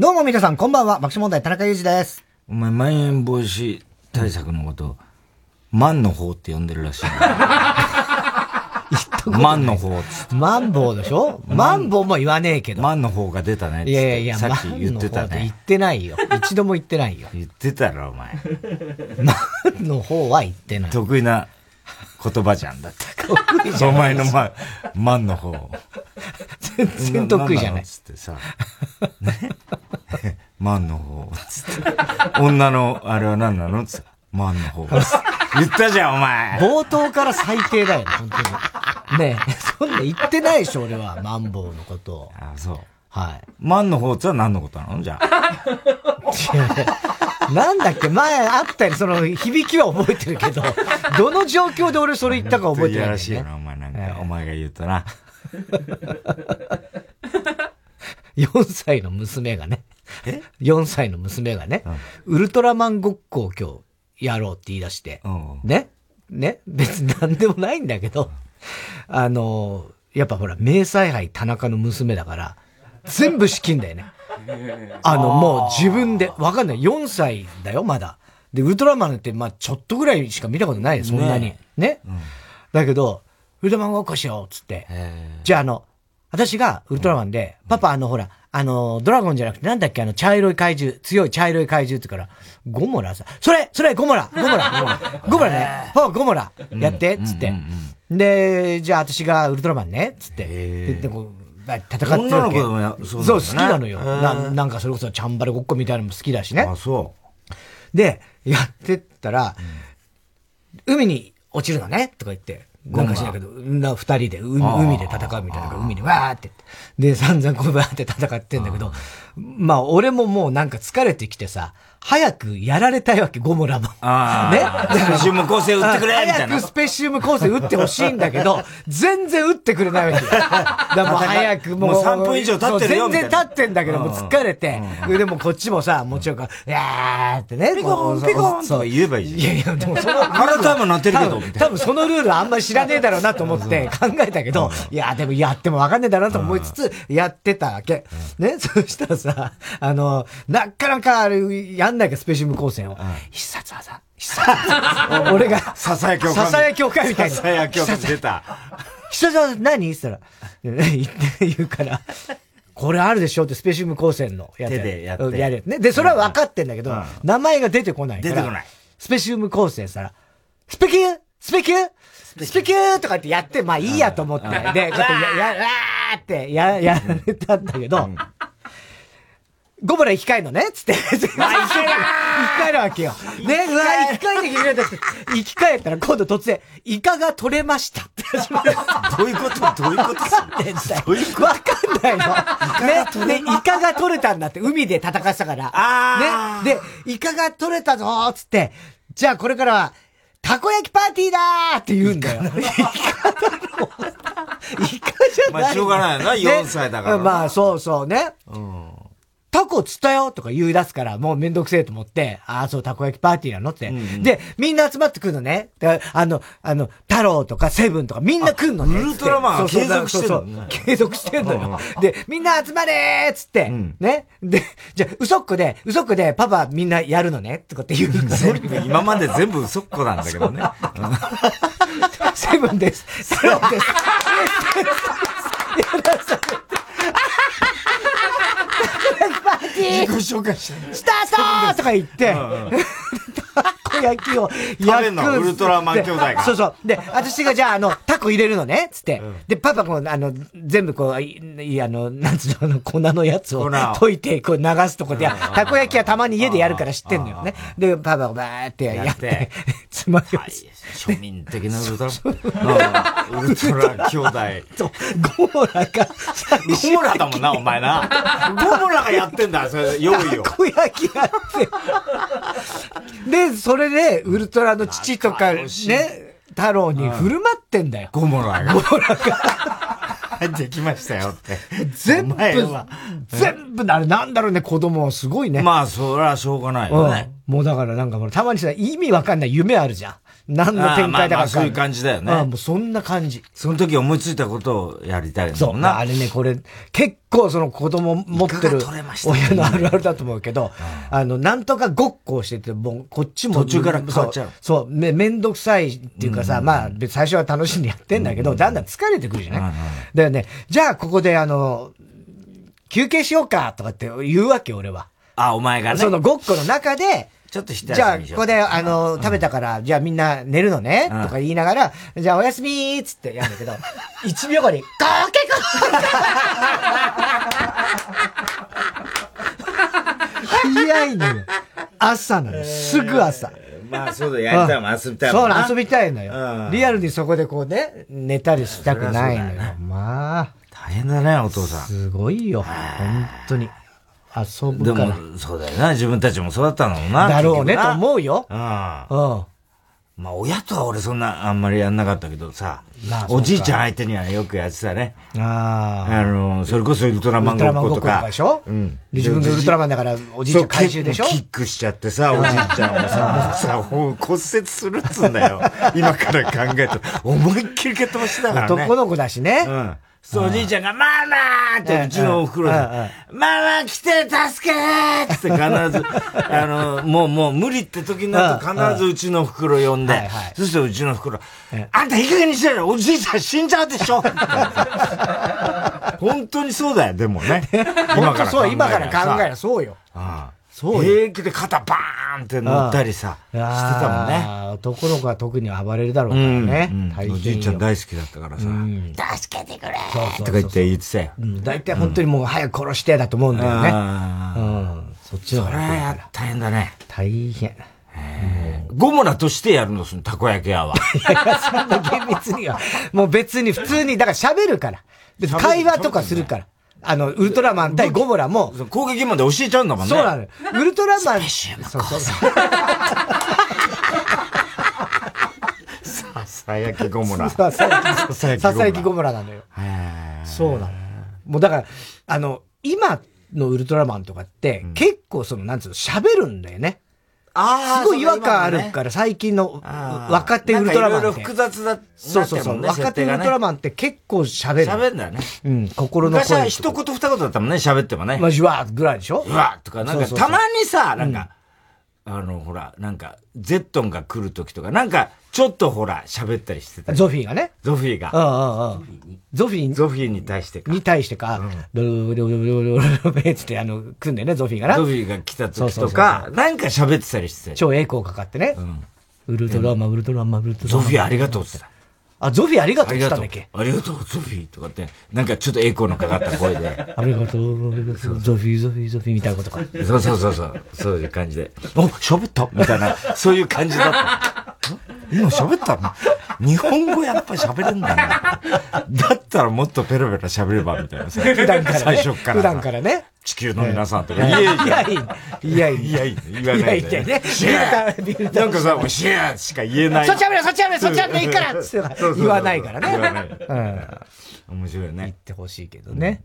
どうも皆さん、こんばんは。爆笑問題、田中裕二です。お前、まん延防止対策のこと、万の方って呼んでるらしいな。万の方。マンボウでしょ？マンボウも言わねえけど。万の方が出たね。いやいやいや、さっき言ってたね言っ。てないよ。一度も言ってないよ。言ってたろ、お前。マンの方は言ってない。得意な言葉じゃんだって。お前の万、万の方。全然得意じゃないつってさ。ね？万の方。つって。女の、あれは何なのつって。万の方。言ったじゃん、お前。冒頭から最低だよね、本当に。ねえ、そんな言ってないでしょ、俺は。マンボウのことを。あ、そう。はい。万の方っは何のことなの？じゃあ。なんだっけ？前あったよ、その響きは覚えてるけど、どの状況で俺それ言ったか覚えてないね。いやらしいよな、お前なんか、お前が言うとな。4歳の娘がね。4歳の娘がね、ウルトラマンごっこを今日やろうって言い出して、ね？ね？別に何でもないんだけど、あの、やっぱほら、名采配田中の娘だから、全部資金だよね。あの、もう自分で、わかんない。4歳だよ、まだ。で、ウルトラマンって、まあちょっとぐらいしか見たことないよ、そんなに。ねねだけど、ウルトラマンごっこしよう、つって。じゃあ、あの、私がウルトラマンで、パパ、あの、ほら、あの、ドラゴンじゃなくて、なんだっけ、あの、茶色い怪獣、強い茶色い怪獣ってから、ゴモラさ、それそれゴモラゴモラ ゴモラねパパ、ゴモラやって、つって。で、じゃあ私がウルトラマンね、つって。で、でこう戦ってる。女の子でもやそうねそう、好きなのよ。ななんかそれこそチャンバラごっこみたいなのも好きだしね。あ、そう。で、やってったら、海に落ちるのねとか言って、なんかしないけど、な二人で海で戦うみたいな、海でわーって。で、散々こうわーって戦ってんだけど、まあ俺ももうなんか疲れてきてさ、早くやられたいわけ、ゴモラも。あねあ。スペシウム構成打ってくれみたいな早くスペシウム構成打ってほしいんだけど、全然打ってくれないわけよ。だからもう早くもう。もう3分以上経ってるよ全然経ってんだけど、もう疲れて。でもこっちもさ、もちろんいやーってね。ピコンピコンとか言えばいいじゃんいやいや、でもその。ハラタイムなってるけど多分そのルールあんまり知らねえだろうなと思って考えたけど、いや、でもやってもわかんねえだろうなと思いつつ、やってたわけ。ね、そしたらさ、あの、なかなかあれ、やんないか、スペシウム光線を。必殺技。必殺技。俺が、ささやきおかみささやきみたいな。ささや出た。必殺技何？って言ったら、言って言うから、これあるでしょってスペシウム光線のやつ。手でやってうんやる。ね。で、それは分かってんだけど、名前が出てこない。出てこない。スペシウム光線さら、スペキュー？スペキュースペキューとかってやって、まあいいやと思って。で、ちょっとや、や、わーってや、やられたんだけど、ゴブラ生き返るのねつって。生き返るわけよ。ね、うわ生き返ってきてくって。生き返ったら今度突然、イカが取れましたって始まる。どういうこと？どういうこと？わかんないんだよ。わかんないの。ね、で、イカが取れたんだって、海で戦ってたから。あね、で、イカが取れたぞーっつって、じゃあこれからは、たこ焼きパーティーだーって言うんだよ。イカだろ。イカじゃない。まあしょうがないよなね4歳だからなまあそうそうね。タコ釣ったよとか言い出すから、もうめんどくせえと思って、ああ、そう、たこ焼きパーティーなのって。で、みんな集まってくるのね。であの、あの、太郎とかセブンとかみんな来るのね。ウルトラマン継続してるのね継続してんのよ。で、みんな集まれーっつって、ね。で、じゃあ、嘘っこで、嘘っこでパパみんなやるのねとかって言うの全部、今まで全部嘘っこなんだけどね。セブンです。太郎です。自己紹介してスタートとか言って、たこ焼きを焼んのウルトラマン兄弟がでそうそう。で、私がじゃあ、あの、タコ入れるのねつって。で、パパこう、あの、全部こう、いいあの、なんつうの、あの、粉のやつを溶いて、こう流すとこで、たこ焼きはたまに家でやるから知ってんのよね。で、パパがバーってやってて、つまみを庶民的なウルトラ、う。ん。ウルトラ兄弟。そう。ゴモラが、ゴモラだもんな、お前な。ゴモラがやってんだ、それ、用意を。たこ焼きやって。で、それで、ウルトラの父とか、ね、太郎に振る舞ってんだよ。ゴモラが。ゴモラが。できましたよって。全部全部、あれなんだろうね、子供はすごいね。まあ、それはしょうがないよね。うんもうだからなんかほら、たまにさ、意味わかんない夢あるじゃん。何の展開だかそういう感じだよね。あもうそんな感じ。その時思いついたことをやりたいそう。あれね、これ、結構その子供持ってる親のあるあるだと思うけど、あの、なんとかごっこをしてて、もうこっちも。途中から変わっちゃう。そう、め、めんどくさいっていうかさ、まあ、最初は楽しんでやってんだけど、だんだん疲れてくるじゃない？だよね、じゃあここであの、休憩しようかとかって言うわけ、俺は。あ、お前がね。そのごっこの中で、ちょっとじゃあ、ここで、あの、食べたから、じゃあみんな寝るのね、とか言いながら、じゃあおやすみーっつってやるんだけど、1秒後に、かけか早いのよ。朝なの。すぐ朝。まあそうだ、やりたいもん、遊びたいもん。そう、遊びたいのよ。リアルにそこでこうね、寝たりしたくないのよ。まあ。大変だね、お父さん。すごいよ。本当に。遊ぶから。でも、そうだよな。自分たちもそうだったのな。だろうね、と思うよ。うん。うん。まあ、親とは俺そんな、あんまりやんなかったけどさ、まあ、おじいちゃん相手にはよくやってたね。ああ。あの、それこそウルトラマンごっことか。でしょ？うん。自分でウルトラマンだから、おじいちゃん回収でしょ？キックしちゃってさ、おじいちゃんをさ、さ、骨折するっつうんだよ。今から考えると、思いっきり蹴っ飛ばしてたからね。男の子だしね。うん。そう、おじいちゃんが、ママーってうちのお袋で、ママ来て助けーって必ず、あの、もうもう無理って時になると必ずうちの袋呼んで、そしてうちの袋、あんたいい加減にしてよおじいちゃん死んじゃうでしょ。本当にそうだよ、でもね。今からそう、今から考えるそうよ。ああそう平気で肩バーンって乗ったりさ、してたもんね。男の子は特に暴れるだろうからね。うん、おじいちゃん大好きだったからさ、助けてくれとか言って言ってたよ。大体本当にもう早く殺してだと思うんだよね。うん。そっちの方が。大変だね。大変。ゴモラとしてやるの、そのたこ焼き屋は。いや、そんな厳密には。もう別に普通に、だから喋るから。会話とかするから。あの、ウルトラマン対ゴモラも。攻撃まで教えちゃうんだもんね。そうなのウルトラマン。そうそうそう。ささやきゴモラ。ささやきゴモラなのよ。そうなの。もうだから、あの、今のウルトラマンとかって、結構その、なんつうの、喋るんだよね。ああ。すごい違和感あるから、最近の若手ウルトラマン。いろいろ複雑だ、そうそうそう。若手ウルトラマンって結構喋る。喋るんだよね。うん、心の声。昔は一言二言だったもんね、喋ってもね。まあ、じわーぐらいでしょ？うわーとか、なんか、たまにさ、なんか、あの、ほら、なんか、ゼットンが来るときとか、なんか、ちょっとほら、喋ったりしてた。ゾフィーがね。ゾフィーが。うんうんうん。ゾフィーゾフィーに対してか。に対してか、ドロロロロロロロベつって、あの、来んだよね、ゾフィーがな。ゾフィーが来た時とか、なんか喋ってたりしてた超栄光かかってね。うん。ウルトラマン、ウルトラマン、ウルトラマン。ゾフィーありがとうってた。あ、ゾフィーありがとうって言ったんだっけ？ありがとう、ゾフィーとかって、なんかちょっと栄光のかかった声で。ありがとう、ゾフィー、ゾフィー、ゾフィーみたいなことか。そうそうそうそう、そういう感じで。お、喋ったみたいな、そういう感じだった。今喋ったの？日本語やっぱ喋れんだな。だったらもっとペラペラ喋ればみたいなさ。普段から、ね。最初から。普段からね。地球の皆さんとか。いやいやいやいやいやいや言わないで。いやいやね。なんかさ、もうシェアしか言えない。そっちやめろ、そっちやめろ、そっちやめろ、いいから言わないからね。言わない。うん。面白いね。言ってほしいけどね。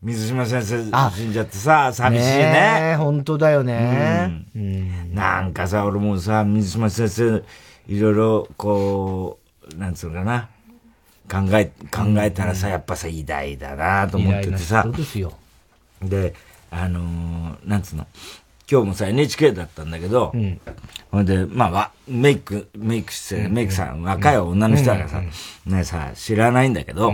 水島先生死んじゃってさ、寂しいね。本当だよね。なんかさ、俺もさ、水島先生、いろいろ、こう、なんつうのかな。考え、考えたらさ、やっぱさ、偉大だなと思っててさ。そうですよ。で、あのー、なんつうの。今日もさ、NHK だったんだけど、ほ、うんで、まあ、メイク、メイクして、メイクさん、若い女の人だからさ、ねさ、知らないんだけど、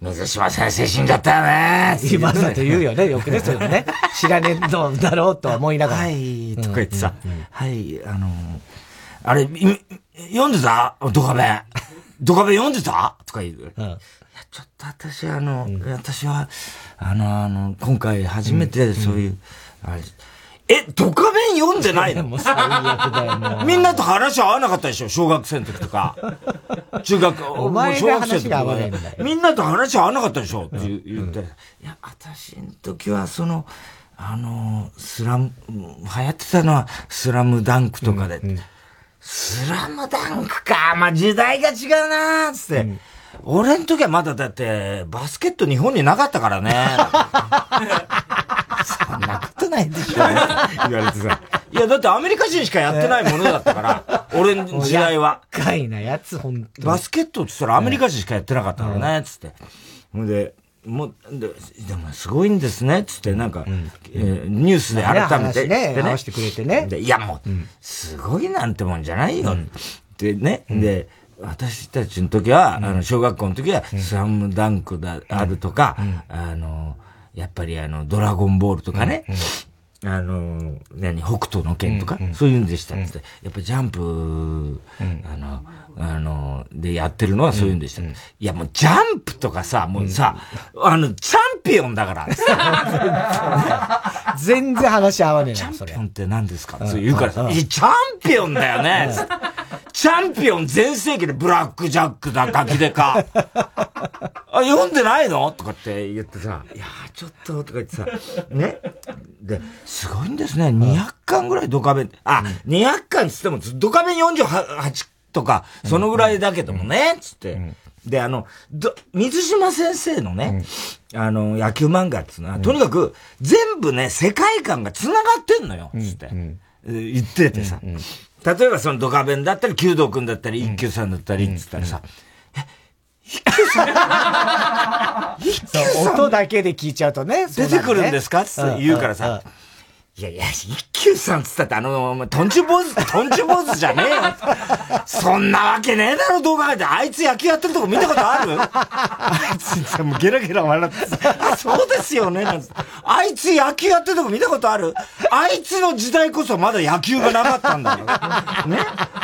水島先生死んじゃったよね今だと言うよね、よくですよね。知らねえのだろうと思いながら。はい、とか言ってさ、はい、あのー、あれ、読んでた？ドカベ。ドカベ読んでた？とか言う。うん、いや、ちょっと私、あの、うん、私は、あの、あの、今回初めてそういう、あれ、え、ドカベン読んでないの？もう最悪だよ、もう。みんなと話合わなかったでしょ？小学生の時とか。中学、お前が話が合わないんだよ。みんなと話合わなかったでしょ？って言って。うん、いや、私の時はその、あの、スラム、流行ってたのはスラムダンクとかで。うんうんスラムダンクか。まあ、時代が違うなーつって。うん、俺ん時はまだだって、バスケット日本になかったからね。そんなことないでしょ、言われてさ。いや、だってアメリカ人しかやってないものだったから、俺の時代は。厄介なやつ、本当バスケットって言ったらアメリカ人しかやってなかったからね、つって。ほんで、もう、ででもすごいんですね、つって、なんか、うん、えー、ニュースで改めて、ね、ね、してくれてね。で、いやもう、うん、すごいなんてもんじゃないよ、ってね。で、私たちの時は、あの、小学校の時は、スラムダンクだ、あるとか、あの、やっぱりあの、ドラゴンボールとかね、あの、何、北斗の剣とか、そういうんでしたって、やっぱジャンプ、あの、あの、でやってるのはそういうんでした。いや、もうジャンプとかさ、もうさ、あの、チャンピオンだから。全然話合わねえな、チャンピオンって何ですか？そう言うから。さ、いや、チャンピオンだよねチャンピオン全盛期でブラックジャックだ、ガキでか。あ、読んでないの？とかって言ってさ、いやちょっと、とか言ってさ、ね？で、すごいんですね。200巻ぐらいドカベン、あ、200巻つっても、ドカベン48とか、そのぐらいだけどもね、つって。で、あの、ど、水島先生のね、あの、野球漫画っつうのは、とにかく、全部ね、世界観が繋がってんのよ、つって。言っててさ。例えばそのドカベンだったり、弓道くんだったり、一休さんだったり、つったらさ、え、一休さん？一休さん音だけで聞いちゃうとね。出てくるんですか？って言うからさ、いやいや、一休さんつったってあの、トンチュ坊主、トンチュ坊主じゃねえよ。そんなわけねえだろ、動画で。あいつ野球やってるとこ見たことある？あいつ、もうゲラゲラ笑ってあ、そうですよね、なんつあいつ野球やってるとこ見たことある？あいつの時代こそまだ野球がなかったんだよ。ね？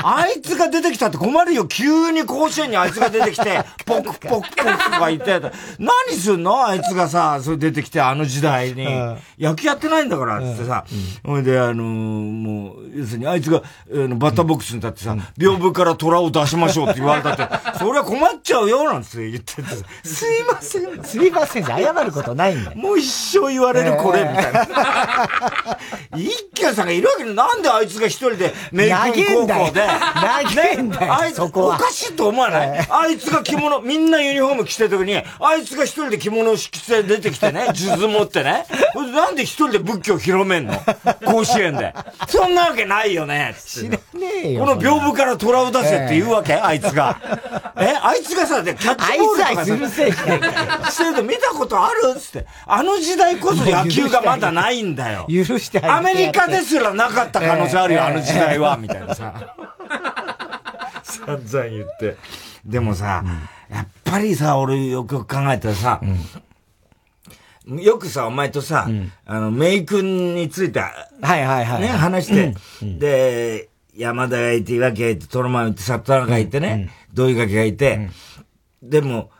あいつが出てきたって困るよ。急に甲子園にあいつが出てきて、ポクポクポクとか言って、何すんの？あいつがさ、それ出てきてあの時代に。野球やってないんだから、つってさ、ほ、うん。で、あのー、もう、要するにあいつが、あの、バッターボックスに立ってさ、屏風から虎を出しましょうって言われたって、それは困っちゃうよ、なんて言って。て、すいません。すいません謝ることないんだよ。もう一生言われるこれ、みたいな。一休さんがいるわけで、なんであいつが一人でメイク高校で、投げんだよ、あいつ、おかしいと思わない？あいつが着物、みんなユニフォーム着てる時に、あいつが一人で着物を着て出てきてね、数珠持ってね、なんで一人で仏教広めんの？甲子園で。そんなわけないよね知らねえよ。この屏風から虎を出せって言うわけ、あいつが。えあいつがさ、キャッチボールとかさ、せえしてると見たことあるつって。あの時代こそ野球がまだないんだよ。許してアメリカですらなかった可能性あるよ、あの時代は、みたいなさ。散々言って。でもさ、やっぱりさ、俺よく考えたらさ、よくさ、お前とさ、うん、あの、メイクについて、はいはいはい。ね、話して、うん、で、山田がいて、岩木がいて、トロマンいて、サッタナがいてね、土井垣がいて、でも、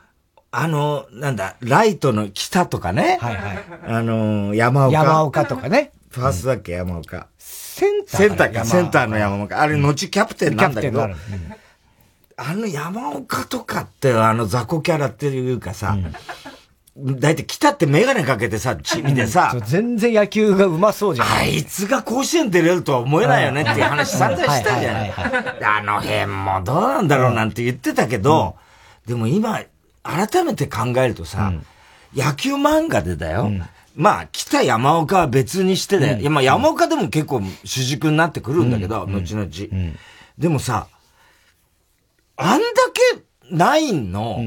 あの、なんだ、ライトの北とかね、はいはい。あの、山岡。山岡とかね。ファーストだっけ、山岡。センターセンターか、センターの山岡。あれ、後キャプテンなんだけど、あの山岡とかって、あの雑魚キャラっていうかさ、だいたい来たってメガネかけてさ、チビでさ、全然野球がうまそうじゃん。あいつが甲子園出れるとは思えないよねっていう話散々したじゃない。あの辺もどうなんだろうなんて言ってたけど、でも今、改めて考えるとさ、野球漫画でだよ。まあ、来た山岡は別にしてだよ。いや、まあ山岡でも結構主軸になってくるんだけど、後々。でもさ、あんだけナインの、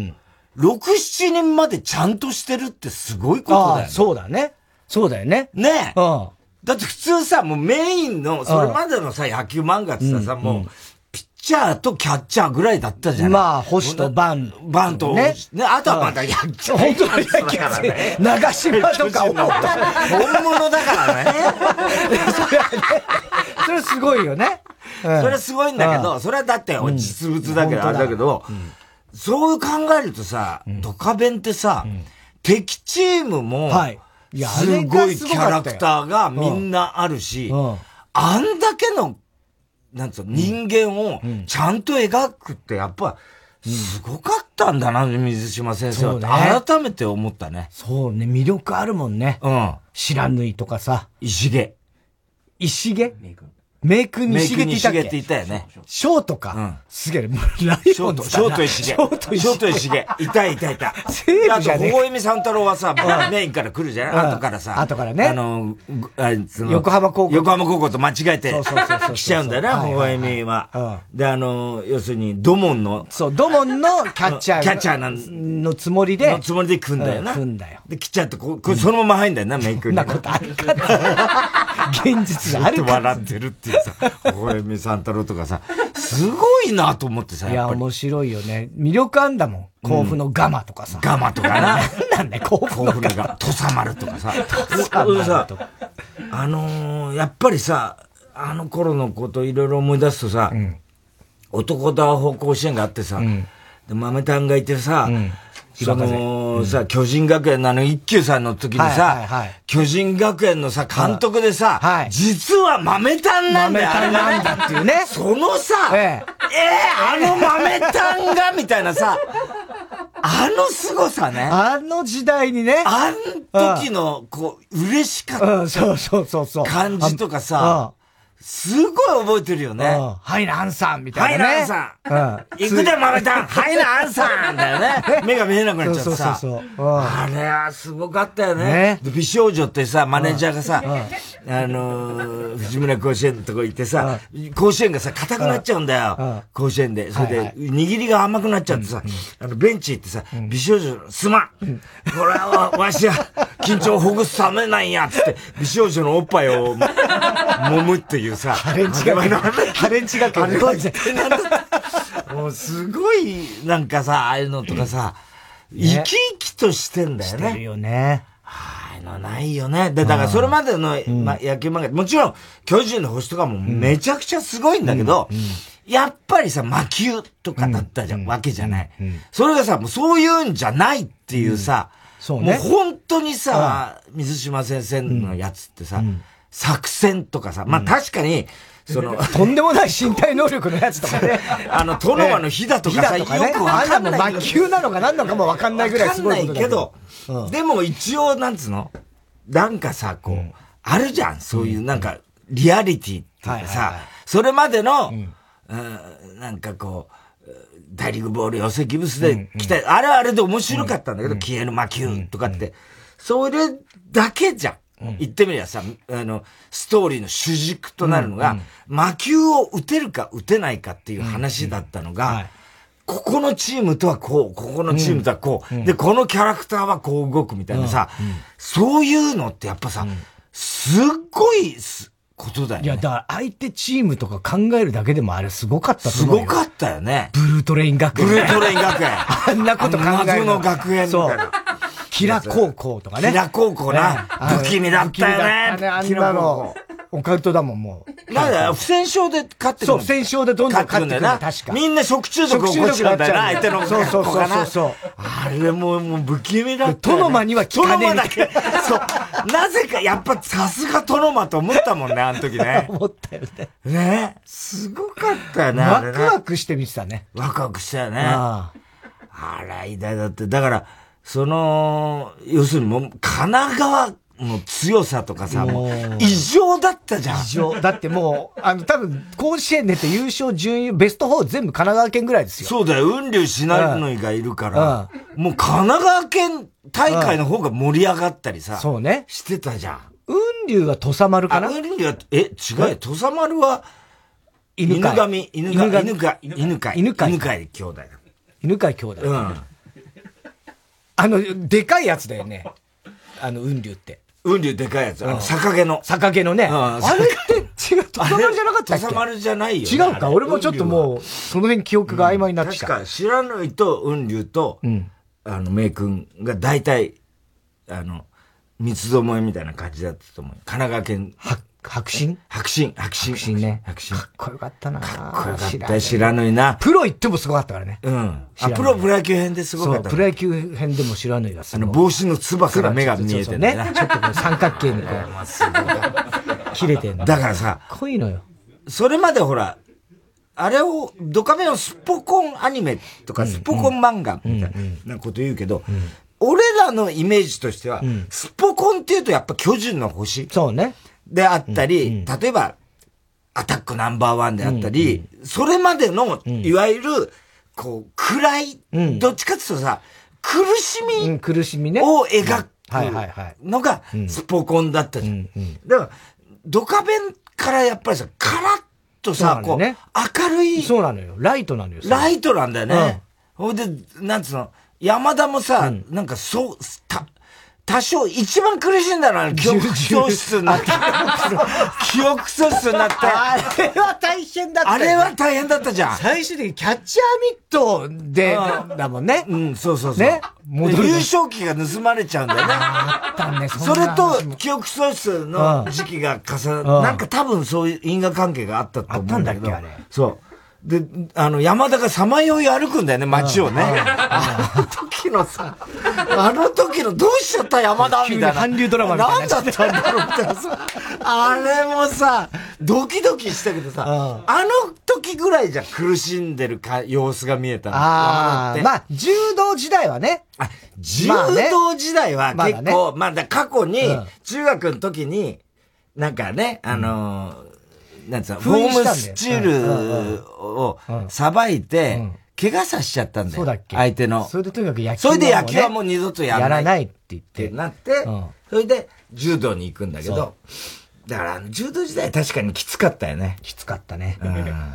6、7人までちゃんとしてるってすごいことだよね。そうだね。そうだよね。ねえ。うん。だって普通さ、もうメインの、それまでのさ、野球漫画ってさ、もう、ピッチャーとキャッチャーぐららいだったじゃん。まあ、星とバン。バンと、ね。ね、あとはまた野球。本当に野球だからね。長島とか本物だからね。それはね、それすごいよね。それすごいんだけど、それはだって実物だけど、あれだけど、そう考えるとさ、ドカベンってさ、敵チームも、すごいキャラクターがみんなあるし、あんだけの、なんつうの、人間をちゃんと描くってやっぱ、すごかったんだな、水島先生は。改めて思ったね。そうね、魅力あるもんね。うん。知らぬいとかさ。石毛。石毛？メイクにしげって言ったっけ？ったよね。ショートか？うん。すげえ、もうライオンズショート石毛。ショート石毛。ショート石毛。いたいたいた。西武じゃねあと、大江三太郎はさ、メインから来るじゃん後からさ。後からね。あの、あ横浜高校。横浜高校と間違えて、来ちゃうんだよな、大江は。で、あの、要するに、ドモンの。そう、ドモンのキャッチャー。キャッチャーなんのつもりで。のつもりで組んだよな。組んだよ。で、来ちゃって、これそのまま入んだよな、メイクに。なことあるか現実があるか笑ってるっていうさ、大江三太郎とかさ、すごいなと思ってさ、いや、面白いよね。魅力あんだもん。甲府のガマとかさ。ガマとかな。なんだよ、甲府のガマ。土佐丸とかさ。土佐丸とか。あのー、やっぱりさ、あの頃のこといろいろ思い出すとさ、うん、男だ方甲子園があってさ、うん、で、豆炭がいてさ、うんその、さ、巨人学園のあの一休さんの時にさ、巨人学園のさ、監督でさ、実は豆炭なんだよ。豆炭なんだっていうね。そのさ、ええ、あの豆炭が、みたいなさ、あの凄さね。あの時代にね。あの時の、こう、嬉しかった。そうそうそうそう。感じとかさ、すごい覚えてるよね。はいな、アンさんみたいな、ね。はいな、アンさん。行くで、マメタン。はいな、アンさんだよね。目が見えなくなっちゃってさ。そうそうそうあれはすごかったよね。美少女ってさ、マネージャーがさ、あの、藤村甲子園のとこ行ってさ、甲子園がさ、硬くなっちゃうんだよ。甲子園で。それで、握りが甘くなっちゃってさ、あの、ベンチ行ってさ、美少女、すまんこれは、わしは、緊張ほぐすためなんや、つって、美少女のおっぱいを、揉むっていうさ。ハレンチ学園。ハレンチ学園。もうすごい、なんかさ、ああいうのとかさ、生き生きとしてんだよね。してるよね。ああいうのないよね。で、だからそれまでの、ま、野球漫画、もちろん、巨人の星とかもめちゃくちゃすごいんだけど、やっぱりさ、魔球とかだったじゃん、わけじゃない。それがさ、もうそういうんじゃないっていうさ、そうね。もう本当にさ、水島先生のやつってさ、作戦とかさ、まあ確かに、その、とんでもない身体能力のやつとかね。あの、トノマの火だとかさ、よくわかんない。魔球なのか何なのかもわかんないぐらいすごいことだけど。でも一応、なんつうの？なんかさ、こう、あるじゃん。そういうなんか、リアリティっていうかさ、それまでの、なんかこう、大リーグボール寄せギブスで来た、うん。うん、あれはあれで面白かったんだけど、うん、消える魔球とかって、それだけじゃん。うん、言ってみりゃさ、あの、ストーリーの主軸となるのが、魔球を打てるか打てないかっていう話だったのが、ここのチームとはこう、ここのチームとはこう、うん、で、このキャラクターはこう動くみたいなさ、そういうのってやっぱさ、すっごいことだよね。いや、だから相手チームとか考えるだけでもあれすごかったすごかったよね。ブルートレイン学園。ブルートレイン学園。あんなこと考える。謎の学園みたいな。キラ高校とかね。キラ高校な。不気味だったよね。あんなの。オカルトだもん、もう。なんだ、不戦勝で勝ってくるそう、不戦勝でどんどん勝ってくる。確か。みんな食中毒を起こしちゃうんだよな、相手のそうそうそうそう。あれもう、もう不気味だった。トノマには効かねえ。トノマだけ。そう。なぜか、やっぱさすがトノマと思ったもんね、あの時ね。思ったよね。ね。すごかったよね、ワクワクして見てたね。ワクワクしたよね。あら、偉大だって。だから、その、要するにもう、神奈川の強さとかさ、もう、異常だったじゃん。異常。だってもう、あの、多分、甲子園出て優勝準優、ベスト4全部神奈川県ぐらいですよ。そうだよ。雲龍しなのいがいるから、うん、もう神奈川県大会の方が盛り上がったりさ、そうね。してたじゃん。雲龍は土佐丸かな？雲龍は、え、違うよ。土佐丸は、犬神、犬神、犬飼、犬飼、犬飼、犬飼兄弟だ。犬飼兄弟。うん。あの、でかいやつだよね。あの、雲龍って。雲龍でかいやつ。あの、逆毛の。逆毛のね。あれって違う、土佐丸じゃなかったっけ？土佐丸じゃないよ。違うか？俺もちょっともう、その辺記憶が曖昧になってきた。確か、白縫と雲龍と、あの、名君が大体、あの、三つどもえみたいな感じだったと思う。神奈川県。白真白真白真白真ね。白真。かっこよかったなかっこよかったよ、知らぬいな。プロ行ってもすごかったからね。うん。あ、プロプロ野球編ですごかった。プロ野球編でも知らぬいがあの、帽子のつばから目が見えてるね。ちょっとこう三角形にこう、切れてんの。だからさ、濃いのよ。それまでほら、あれを、ドカベのスポコンアニメとか、スポコン漫画みたいなこと言うけど、俺らのイメージとしては、スポコンって言うとやっぱ巨人の星。そうね。であったり、例えば、アタックナンバーワンであったり、それまでの、いわゆる、こう、暗い、うん、どっちかっていうとさ、苦しみ、うん、苦しみね。を描くのが、スポコンだったじゃん。だから、ドカベンからやっぱりさ、カラッとさ、こう、明るい。そうなのよ。ライトなのよ。ライトなんだよね。ほ、うんで、なんつうの、山田もさ、うん、なんかそう、た、多少、一番苦しいんだな、記憶喪失になって。記憶喪失になって。あれは大変だった、あれは大変だったじゃん。最終的にキャッチャーミットで、だもんね。うん、そうそうそう。ね。優勝旗が盗まれちゃうんだよね。あったね、それと、記憶喪失の時期が重な、なんか多分そういう因果関係があったと思うんだけど。あったんだっけ、あれ。そう。で、あの、山田がさまよい歩くんだよね、街をね。あの時のさ、あの時のどうしちゃった山田みたいな。韓流ドラマみたいな。何だったんだろうみたいなさ。あれもさ、ドキドキしたけどさ、あの時ぐらいじゃ苦しんでるか様子が見えたの。ああ、まあ、柔道時代はね。あ、柔道時代は結構、まあ、ね、過去に、中学の時に、なんかね、あのーなんつうの、フォームスチールをさばいて、怪我さしちゃったんだよ。そうだっけ？相手の。それでとにかく野球それで野球はもう二度とやらない。やらないって言って。なって、それで柔道に行くんだけど、だから、柔道時代確かにきつかったよね。きつかったね。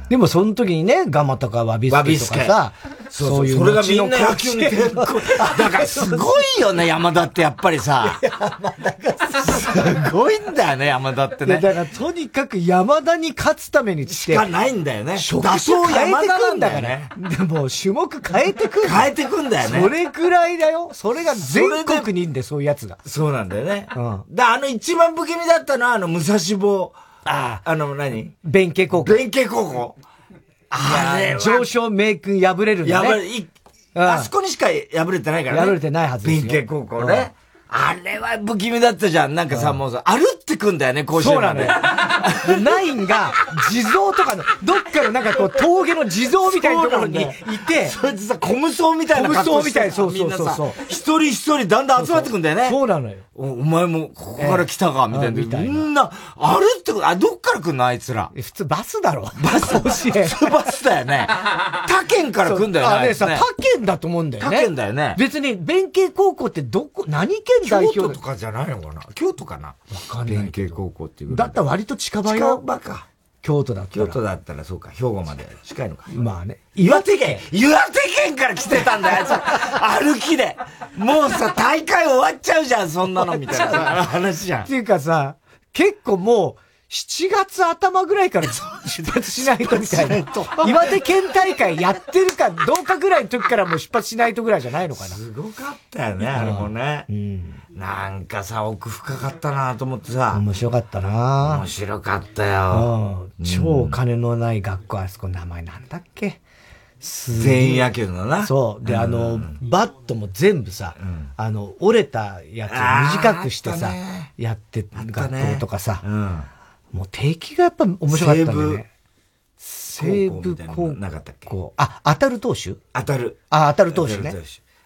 でも、その時にね、ガマとかワビスケとかさ、そういう。それがみんな野球に。だから、すごいよね、山田ってやっぱりさ。山田がすごいんだよね、山田ってね。だから、とにかく山田に勝つためにしかないんだよね。職種変えてくんだからね。でも、種目変えてくん変えてくんだよね。それくらいだよ。それが全国にいんで、そういうやつが。そうなんだよね。うん。だあの一番不気味だったのは、あの、武蔵坊。ああ。あの、何？弁慶高校。弁慶高校。あれ上昇名君破れるんだね。破れ、あそこにしか破れてないからね。破れてないはずですよ。弁慶高校ね。あれは不気味だったじゃん。なんかさ、もうさ、歩ってくんだよね、甲子園そうなのよ。ナインが、地蔵とかの、どっかのなんかこう、峠の地蔵みたいなところにいて、そいつさ、小無双みたいな格好して。小無双みたいな、そうそうそう。一人一人だんだん集まってくんだよね。そうなのよ。お前もここから来たか、みたいな。みんな、歩ってくあ、どっから来んのあいつら。普通バスだろ。バス。普通バスだよね。他県から来んだよね。あれさ、他県だと思うんだよね。他県だよね。別に、弁慶高校ってどこ、何県代表京都とかじゃないのかな？京都かな？わかんない。弁慶高校っていうだったら割と近場よ。近場か。京都だったら。京都だったらそうか、兵庫まで近いのか。まあね。岩手県岩手県から来てたんだよ、歩きで。もうさ、大会終わっちゃうじゃん、そんなの、みたいな話じゃん。っていうかさ、結構もう、7月頭ぐらいから出発しないとみたいな。岩手県大会やってるかどうかぐらいの時からもう出発しないとぐらいじゃないのかな。すごかったよね、あれもね。うん、なんかさ、奥深かったなと思ってさ。面白かったな面白かったよ。超金のない学校、あそこ名前なんだっけ？全員野球のな。そう。で、あの、バットも全部さ、あの、折れたやつを短くしてさ、やって学校とかさ。もう敵がやっぱ面白かったね。西武高校。なかったっけ？あ、当たる投手？当たる。あ、当たる投手ね。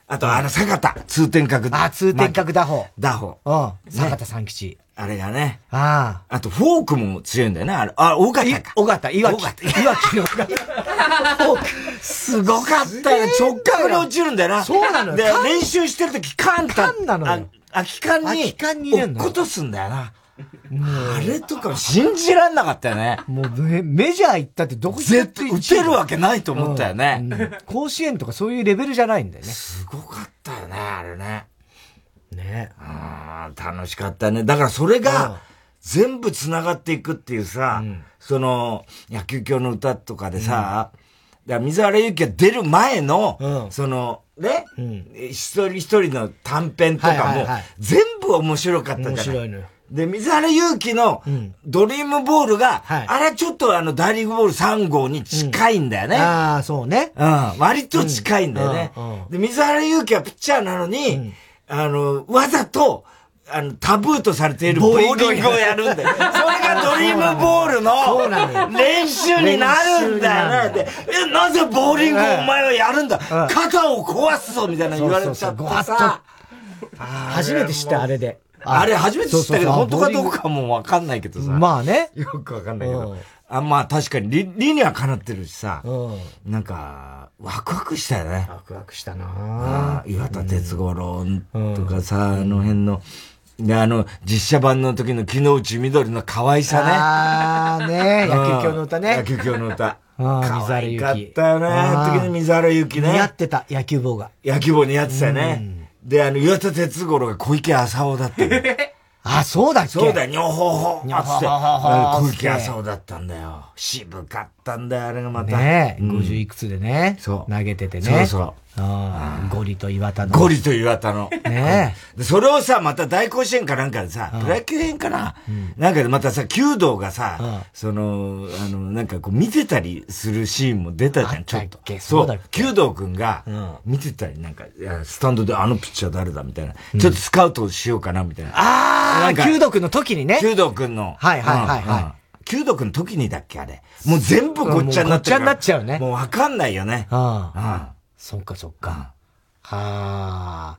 あと、あの、坂田、通天閣。あ、通天閣打法。打法。うん。坂田三吉。あれがね。ああ。あと、フォークも強いんだよね。あれ、あ、尾形か。尾形、岩木。岩木の尾形。すごかったよ。直角に落ちるんだよな。そうなのよ。で、練習してるとき、カンカンなのよ。空き缶に、落っことすんだよな。あれとか信じらんなかったよね。もうメメジャー行ったってどこ絶対打てるわけないと思ったよね、うんうん、甲子園とかそういうレベルじゃないんだよね。すごかったよね、あれね。ねあ楽しかったね。だからそれが、全部繋がっていくっていうさ、うん、その、野球教の歌とかでさ、うん、水原由紀が出る前の、うん、その、ね、うん、一人一人の短編とかも、全部面白かったじゃない。面白いのよ。で、水原勇気のドリームボールが、はい、あれはちょっとあの大リーグボール3号に近いんだよね。うん、ああ、そうね。うん。割と近いんだよね。うんうん、で、水原勇気はピッチャーなのに、あの、わざと、あの、タブーとされているボーリングをやるんだよ。それがドリームボールの練習になるんだよね。で、え、なぜボーリングをお前はやるんだ？肩を壊すぞみたいな言われちゃってさ。初めて知った、あれで。あれ初めて知ったけど、本当かどうかもわかんないけどさ。まあね。よくわかんないけど。あまあ確かに理、理にはかなってるしさ。なんか、ワクワクしたよね。ワクワクしたな岩田哲五郎とかさ、あの辺の、で、あの、実写版の時の木之内緑の可愛さね。ああ、ね野球教の歌ね。野球教の歌。ああ、水原ゆき。かったよね。あの時の水原ゆきね。似合ってた、野球帽が。野球帽似合ってたよね。で、あの、岩田哲五郎が小池浅尾だった。あ、そうだっけ？そうだよ、にょほほ。にょほほ。小池浅尾だったんだよ。渋かったんだよ、あれがまた。ねえ、50いくつでね。そう。投げててね。そうそう。ゴリと岩田の。ゴリと岩田の。ねえ。それをさ、また大甲子園かなんかでさ、プロ野球編かな、なんかでまたさ、弓道がさ、その、あの、なんかこう見てたりするシーンも出たじゃん、ちょっと。そう。弓道くんが、見てたり、なんか、いや、スタンドであのピッチャー誰だみたいな。ちょっとスカウトしようかな、みたいな。ああ、弓道くんの時にね。弓道くんの。はいはいはいはい。弓道くんの時にだっけあれ。もう全部ごっちゃになっちゃう。ごっちゃになっちゃうね。もうわかんないよね。ああ。そっかそっか。はあ。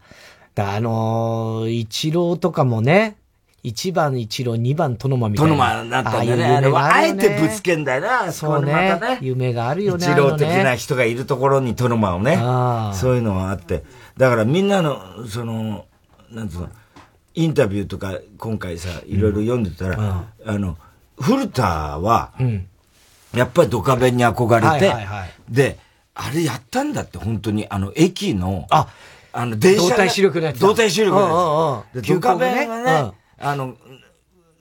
だあのー、一郎とかもね、一番一郎、二番殿間みたいな。殿間だったんだね。あれはあえてぶつけんだよな、そうね。ね夢があるよね。一郎的な人がいるところに殿間をね。そういうのはあって。だからみんなの、その、なんつうの、インタビューとか今回さ、いろいろ読んでたら、うん、あの、古田は、うん、やっぱりドカベンに憧れて、はいはいはい、で、あれやったんだって、本当に。あの、駅の、あ、あの、電車。動体視力のやつ。動体視力のやつ。ドカベンがね、あの、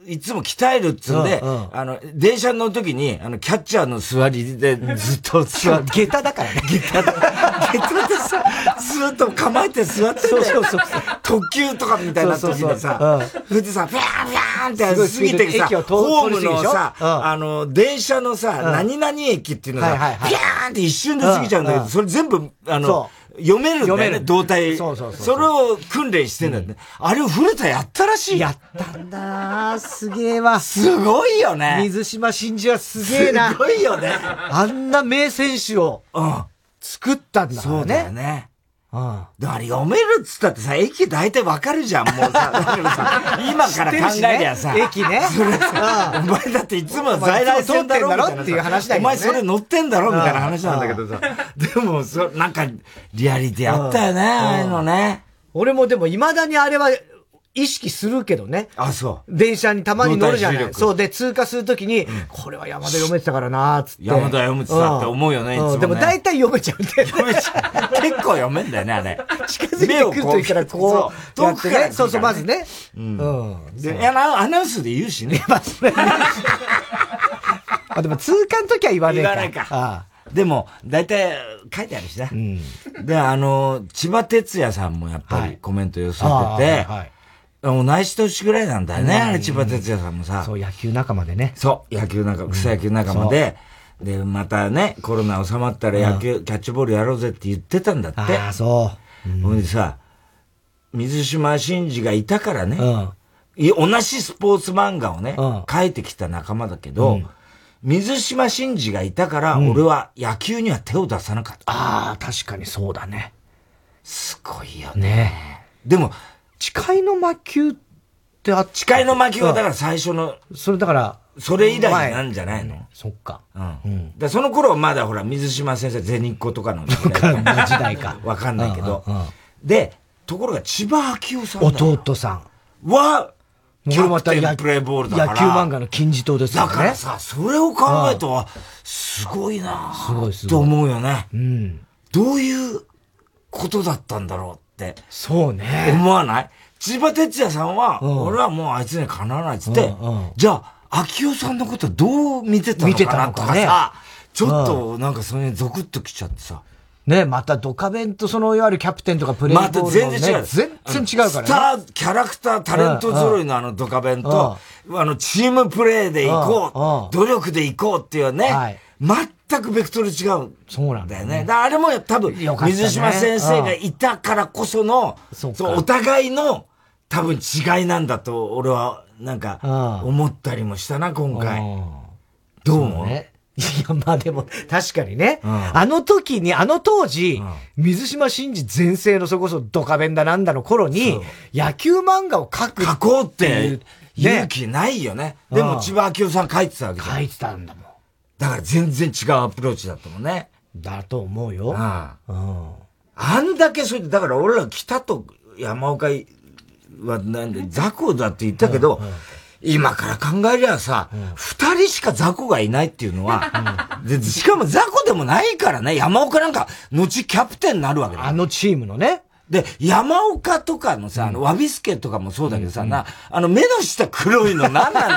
いつも鍛えるっつんで、あの、電車乗る時に、あの、キャッチャーの座りでずっと座って。下駄だからね。下駄。下駄でさ、ずっと構えて座ってそうそうそう。特急とかみたいな時にさ、それでさ、フィャーフィャーって過ぎてさ、ホームのさ、あの、電車のさ、何々駅っていうのが、フィャーって一瞬で過ぎちゃうんだけど、それ全部、あの、読めるんだよね、動体。そうそうそうそれを訓練してんだよね。あれを古田やったらしい。やったんだすげえわ。すごいよね。水島真司はすげえな。すごいよね。あんな名選手を、作ったんだからね。そうだよね。だから読めるっつったってさ、駅大体わかるじゃん、もうさ。さ、今から考えりゃさ。駅ね。それさ、お前だっていつも在来線だろみたいな。っていう話だけど、お前それ乗ってんだろみたいな話なんだけどさ。でも、そ、なんか、リアリティあったよね、ああいうのね。俺もでも未だにあれは意識するけどね。あ、そう。電車にたまに乗るじゃない。そうで、通過するときに、うん、これは山田読めてたからなつって。山田読めてたって思うよね、いつも、ね、でも大体読めちゃうんだよ、ね。読めちゃう。結構読めんだよね、あれ。近づいてくると言ったら、こう、遠くから、ね。そうそう、まずね。うん。うん。で、アナウンスで言うしね。まあ、それあ、でも通過の時は言わねえか。言わないか。ああでも、大体書いてあるしな。うん、で、あの、千葉哲也さんもやっぱりコメント寄せてて、はいはい同じ年ぐらいなんだよね、あれ、千葉哲也さんもさ。そう、野球仲間でね。そう、野球仲間、草野球仲間で、で、またね、コロナ収まったら野球、キャッチボールやろうぜって言ってたんだって。ああ、そう。ほんでさ、水島真司がいたからね、同じスポーツ漫画をね、書いてきた仲間だけど、水島真司がいたから、俺は野球には手を出さなかった。ああ、確かにそうだね。すごいよね。でも、誓いの魔球ってあっ誓いの魔球はだから最初の、それだから、それ以来なんじゃないの？そっか。うん。うん、でその頃まだほら、水島先生、ゼニッコとかの時代か。時代か。わかんないけど。で、ところが千葉明夫さん弟さん。は、キャプテンプレイボールだから。野球漫画の金字塔ですよね。だからさ、それを考えると、すごいなすごいすごい。と思うよね。うん。どういうことだったんだろう。って。そうね。思わない？千葉哲也さんは、うん、俺はもうあいつにかなわないっつって、じゃあ、秋夫さんのことどう見てたのかなとかさ、ね、ちょっとなんかそれにゾクッときちゃってさ。ねまたドカベンとそのいわゆるキャプテンとかプレイボールの、ね、また全然違う。全然違うからね。スター、キャラクター、タレント揃いのあのドカベンと、あの、チームプレイで行こう、努力で行こうっていうね、はい、全くベクトル違うんそうなんだよね。あれも多分、水島先生がいたからこその、そうお互いの多分違いなんだと、俺はなんか思ったりもしたな、今回。どう思う？いや、まあでも、確かにね。うん、あの時に、あの当時、うん、水島真司全盛のそこそドカベンだなんだの頃に、野球漫画を描く。描こうって勇気ないよね。でも千葉明夫さん書いてたわけじゃん。書いてたんだもん。だから全然違うアプローチだったもんね。だと思うよ。ああ。うん。あんだけそれで、だから俺ら北と山岡はなんで雑魚だって言ったけど、うんうん今から考えりゃさ、二、うん、人しか雑魚がいないっていうのは、うん、しかも雑魚でもないからね、山岡なんか、後キャプテンになるわけだあのチームのね。で、山岡とかのさ、あの、ワビスケとかもそうだけどさ、うん、な、あの、目の下黒いの何なんだろうね。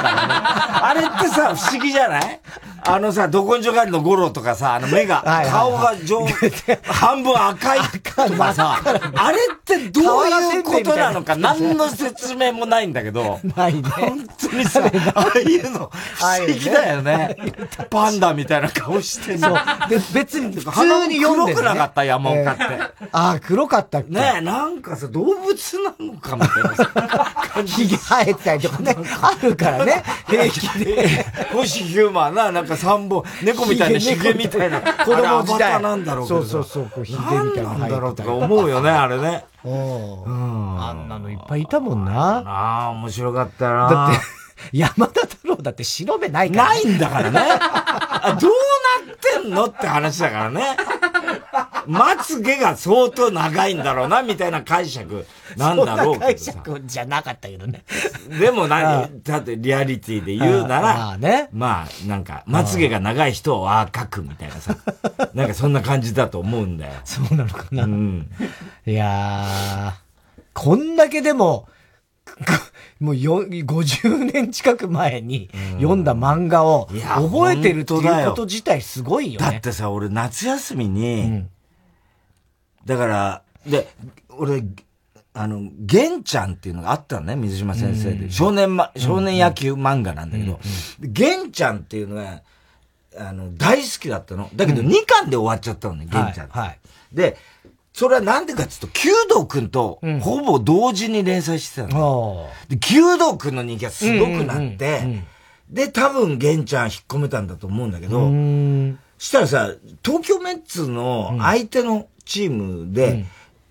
あれってさ、不思議じゃない？あのさ、どこんじょがりの五郎とかさ、あの目が、顔が上、半分赤いとかさ、あれってどういうことなのか、何の説明もないんだけど、ないね。本当にさ、ああいうの、不思議だよね。パンダみたいな顔してそう。で、別に、普通に黒くなかった、山岡って。ああ、黒かったっけ？ねえ、なんかさ、動物なのかみたいなさ。ひげ生えたりとかね、あるからね、平気で。星ヒューマンな、なんか三本、猫みたいなひげみたいな。子供時代。なんだろうそうそうそう、ひげみたいな。なんだろうとか思うよね、あれね。うん。あんなのいっぱいいたもんな。ああ、面白かったな。だって、山田太郎だって白目ないから、ないんだからね。どうなってんのって話だからね。まつげが相当長いんだろうな、みたいな解釈なんだろうけど解釈じゃなかったけどね。でも何、だってリアリティで言うなら、まあね。まあ、なんか、まつげが長い人をああ描くみたいなさ、なんかそんな感じだと思うんだよ。そうなのかな。うん。いやー、こんだけでも、もうよ、50年近く前に読んだ漫画を覚えてるっていうこと自体すごいよね。だってさ、俺夏休みに、うん、だから、で、俺、あの、玄ちゃんっていうのがあったのね、水島先生で。少年ま、少年野球漫画なんだけど、玄ちゃんっていうのは、あの、大好きだったの。だけど2巻で終わっちゃったのね、玄ちゃん、はい。で、それはなんでかっていうと、弓道くんとほぼ同時に連載してたの。うん、で、弓道くんの人気がすごくなって、で、多分、玄ちゃん引っ込めたんだと思うんだけど、したらさ、東京メッツの相手のチームで、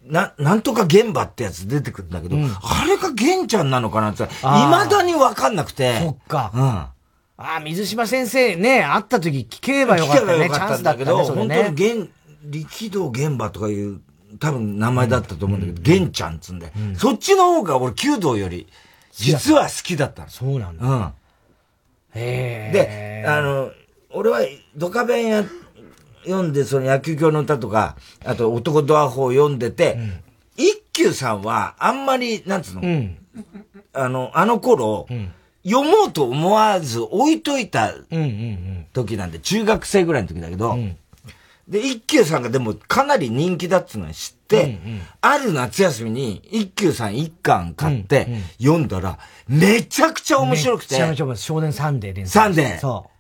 うん、な、なんとか現場ってやつ出てくるんだけど、うん、あれが玄ちゃんなのかなって未だにわかんなくて。そっか。うん。ああ、水島先生ね、会った時聞けばよかったね。チャンスだけど、ね、本当に現、力道現場とかいう多分名前だったと思うんだけど、玄ちゃんっつんで、そっちの方が俺、弓道より、実は好きだったそうなんだ。うん。へで、あの、俺は、ドカベンや、読んで、その野球教の歌とか、あと男ドア法を読んでて、一休さんは、あんまり、なんつうの、うん、あの、あの頃、うん、読もうと思わず置いといた時なんで、中学生ぐらいの時だけど、うんで、一休さんがでもかなり人気だっつうのを知って、うんうん、ある夏休みに一休さん一巻買って読んだら、めちゃくちゃ面白くて。めちゃめちゃ少年サンデー連載。サンデー。そう。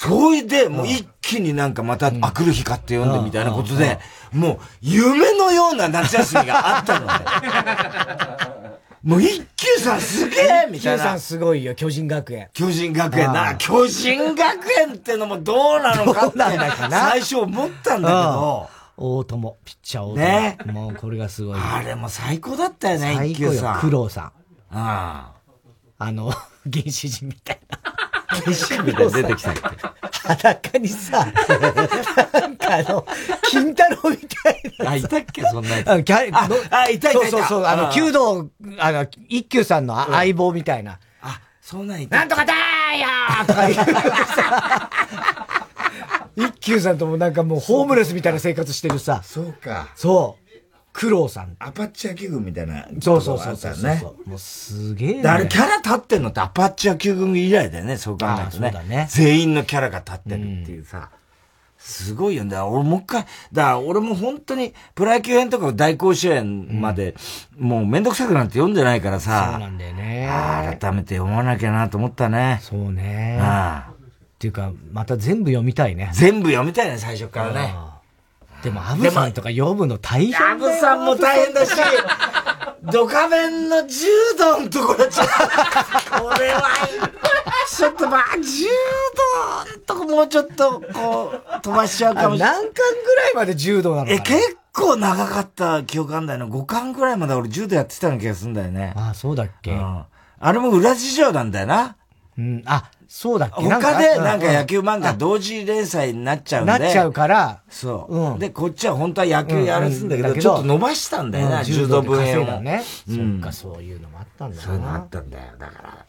それで、もう一気になんかまた、あくる日買って読んでみたいなことで、もう夢のような夏休みがあったので。もう一球さんすげえみたいな。一休さんすごいよ、巨人学園。巨人学園な。巨人学園ってのもどうなのかって、最初思ったんだけど。大友、ピッチャー大友。ね。もうこれがすごい。あれも最高だったよね、一球さん。九郎さん。ああ。あの、原始人みたいな。原始人みたいな出てきた裸にさ、なんかあの、金太郎みたいな。あ、いたっけそんなやつ。あ、キャあ、あ、いたいたそうそうそう、あの、弓道、あの、一休さんの相棒みたいな。あ、そんなんいた。なんとかだーやーとか言うさ。一休さんともなんかもうホームレスみたいな生活してるさ。そうか。そう。苦労さん。アパッチ野球軍みたいな、そうそうそうそうね。もうすげえ、ね。あれキャラ立ってんのってアパッチ野球軍以来だよね、そう考えるとね。ね全員のキャラが立ってるっていうさ。うんすごいよね。俺もう一回、だから俺も本当にプロ野球編とか大甲子園まで、うん、もうめんどくさくなって読んでないからさ。そうなんだよね。改めて読まなきゃなと思ったね。そうね。ああっていうか、また全部読みたいね。全部読みたいね、最初からね。でも、アブさんとか読むの大変だよ。アブさんも大変だし、ドカベンの柔道のところちょっと、これは、ちょっととまあ、柔道ともうちょっと、こう、飛ばしちゃうかもしれない。何巻ぐらいまで柔道なのかな？え、結構長かった記憶あんだよな。5巻ぐらいまで俺柔道やってたような気がするんだよね。ああ、そうだっけ、うん、あれも裏事情なんだよな。うん、あ、そうだっけ？他でなんか野球漫画同時連載になっちゃうんで。なっちゃうから。そう。うん、で、こっちは本当は野球やらすんだけど、ちょっと伸ばしたんだよな、柔道分野を。ね。そっか、そういうのもあったんだそういうのあったんだよ。だから、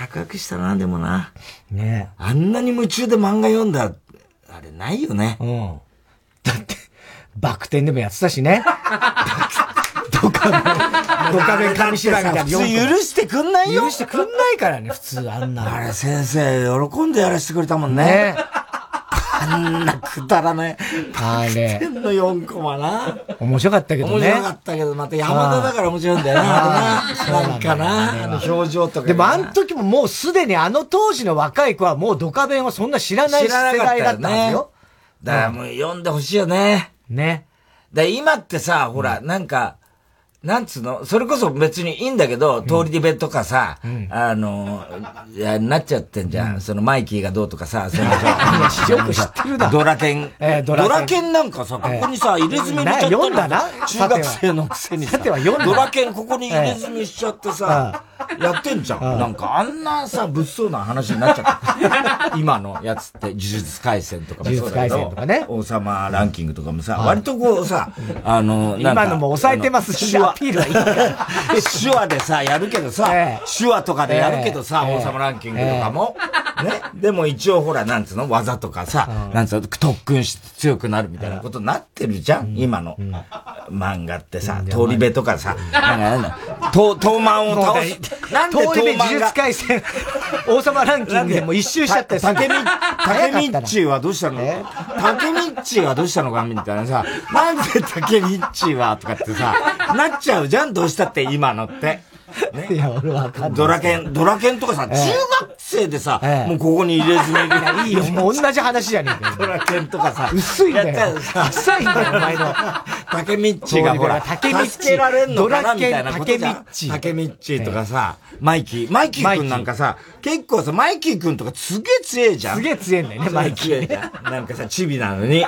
ワクワクしたな、でもな。ねあんなに夢中で漫画読んだ、あれないよね。うん。だって、バク転でもやってたしね。ドカベン、ドカベン紙芝居みたいな。普通許してくんないよ。許してくんないからね、普通あんなあれ先生、喜んでやらせてくれたもんね。ねあんなくだらね。あれ。天の4コマな。面白かったけどね。面白かったけど、また山田だから面白いんだよな。なんかな。あの表情とか。でもあの時ももうすでにあの当時の若い子はもうドカベンはそんな知らない世代だったんですよ。だからもう読んでほしいよね。ね。だ今ってさ、ほら、なんか、なんつうの？それこそ別にいいんだけど、通りでべとかさ、うん、あの、いや、なっちゃってんじゃん。うん、そのマイキーがどうとかさ、そのさ、よく知ってるな。ドラケン。えー、ドラケン。なんかさ、ここにさ、入れ墨しちゃった読んだな。中学生のくせにさ、ドラケンここに入れ墨しちゃってさ、やってんじゃん。なんかあんなさ、物騒な話になっちゃった。今のやつって、呪術回戦とかもそうだけど、ね、王様ランキングとかもさ、割とこうさ、あの、今のも抑えてますし、アピールはいいか 手話でさ、やるけどさ、手話とかでやるけどさ、王様ランキングとかも。ね。でも一応ほら、なんつうの技とかさ、なんつうの特訓して強くなるみたいなことになってるじゃん今の。漫画ってさ、通り部とかさ、なんか、東、東漫を倒す。なんで東漫が。呪術回戦、王様ランキングでも一周しちゃって竹み、竹みっちーはどうしたの？竹みっちーはどうしたのかみたいなさ、なんで竹みっちーは？とかってさ、なっちゃうじゃんどうしたって今のって。ね、いや、俺わかんない。ドラケン、ドラケンとかさ、中学生でさ、もうここに入れずに。いいよ、もう同じ話じゃねえかドラケンとかさ、薄いんだよ。浅いんだよ、お前の。竹ミッチがほら、竹ミッチ。助けられんのかなみたいな竹ミッチ。竹ミッチとかさ、マイキー。マイキー君なんかさ、結構さ、マイキー君とかすげえ強えじゃん。すげえ強えんだよね、マイキー。なんかさ、チビなのに。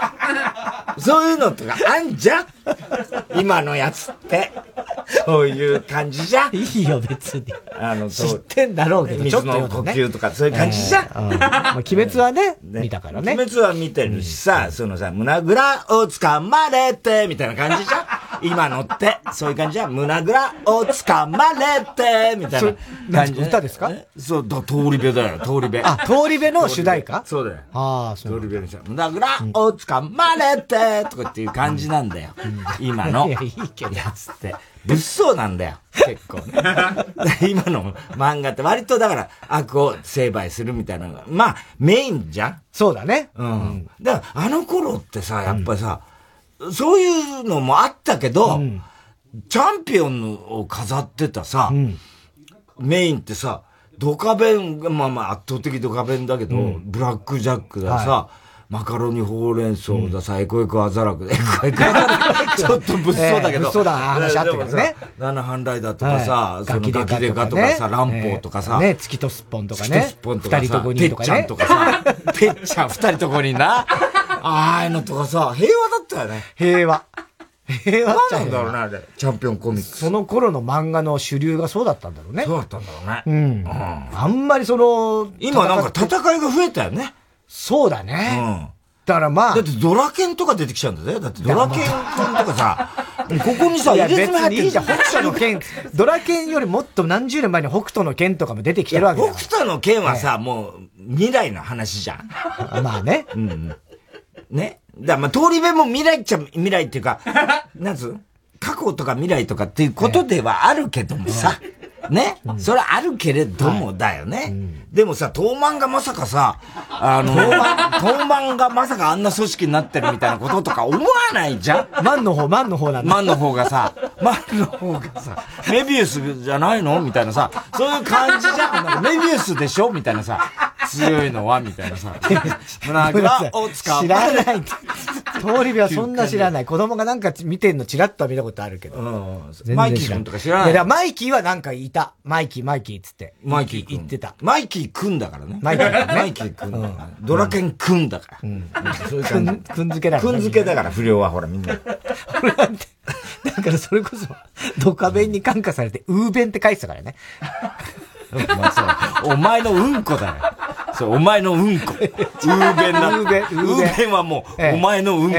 そういうのとかあんじゃん 今のやつって。そういう感じじゃんいいよ、別に。あの、知ってんだろうけど、ちょっと、ね。呼吸とかそういう感じじゃん。えーうん、まあ、鬼滅はね、ね見たからね。鬼滅は見てるしさ、うん、そのさ、胸ぐらを掴まれて、みたいな感じじゃん 今のって、そういう感じじゃん胸ぐらを掴まれて、みたいな感じ。歌ですか？そう、通り部だよ、通り部。あ、通り部の主題歌？そうだよ。ああ、そう。通り部の主題歌。胸ぐらを掴まれて、とかっていう感じなんだよ。今の。いや、いいけど。やつって。物騒なんだよ。結構ね。今の漫画って割とだから悪を成敗するみたいなのが、まあメインじゃんそうだね。うん。だからあの頃ってさ、やっぱりさ、うん、そういうのもあったけど、うん、チャンピオンを飾ってたさ、うん、メインってさ、ドカベン、まあまあ圧倒的ドカベンだけど、ブラックジャックださ、はいマカロニほうれん草ださ、エコエコアザラクで、エコエコアザラク、ちょっと物騒だけど。物騒だ話あったけどね。七半ライダーとかさ、そのガキデカとかさ、乱歩とかさ。ね、月とすっぽんとかね。月とすっぽんとか。二人とこにとかね。てっちゃんとかさ、てっちゃん二人とこにな。ああいうのとかさ、平和だったよね。平和。平和なんだろうね、あれ。チャンピオンコミックその頃の漫画の主流がそうだったんだろうね。そうだったんだろうね。うん。あんまりその、今なんか戦いが増えたよね。そうだね。うん。だからまあ。だってドラケンとか出てきちゃうんだぜ。だってドラケンとかさ、ここにさ、いや別にいいじゃん。北斗の剣、ドラケンよりもっと何十年前に北斗の剣とかも出てきてるわけだ。北斗の剣はさ、もう未来の話じゃん。まあね。うん。ね。だまあ通り部も未来っちゃ未来っていうか、なんつう過去とか未来とかっていうことではあるけどもさ。ね、うん、それはあるけれどもだよね。でもさ、東漫がまさかさ、あの、東漫がまさかあんな組織になってるみたいなこととか 思わないじゃん？マンの方、マンの方なんだ。マンの方がさ、マンの方がさ、メビウスじゃないの？みたいなさ、そういう感じじゃん。メビウスでしょ？みたいなさ、強いのは？みたいなさ、胸ぐらをつかむ。知らない。東リベはそんな知らない。子供がなんか見てんのチラッとは見たことあるけど。うん。マイキー君とか知らない？いや、マイキーはなんかいた。マイキー、マイキーっつって。マイキー言ってた。マイキー君だからね。マイキー君。マイキー君。ドラケン君だから。うん。そういう感じ。君付けだから。君付けだから、不良はほらみんな。俺なんて。だからそれこそ、ドカベンに感化されて、ウーベンって書いてたからね。まあそう。お前のうんこだよ。そう、お前のうんこ。ウーベンな。ウーベン。ウーベンはもう、お前のうんこ。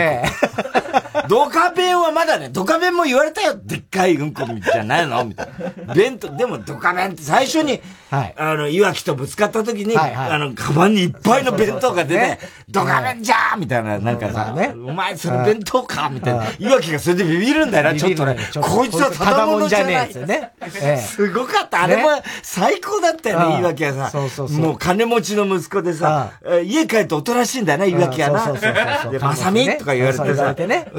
ドカベンはまだね、ドカベンも言われたよ。でっかいうんこじゃないの？みたいな。弁当、でもドカベンって最初に、はい、あの、岩木とぶつかった時に、はいはい、あの、カバンにいっぱいの弁当が出て、ドカベンじゃーみたいな、なんかさ、ね、お前それ弁当かみたいな。岩木がそれでビビるんだよな、ちょっとね。こいつはただもんじゃねえね。すごかった。あれも最高だったよね、岩木はさ。そうそうそう。もう金持ちの息子でさ、家帰っておとなしいんだよね、岩木はな。そうそうそう。で、まさみとか言われてさ、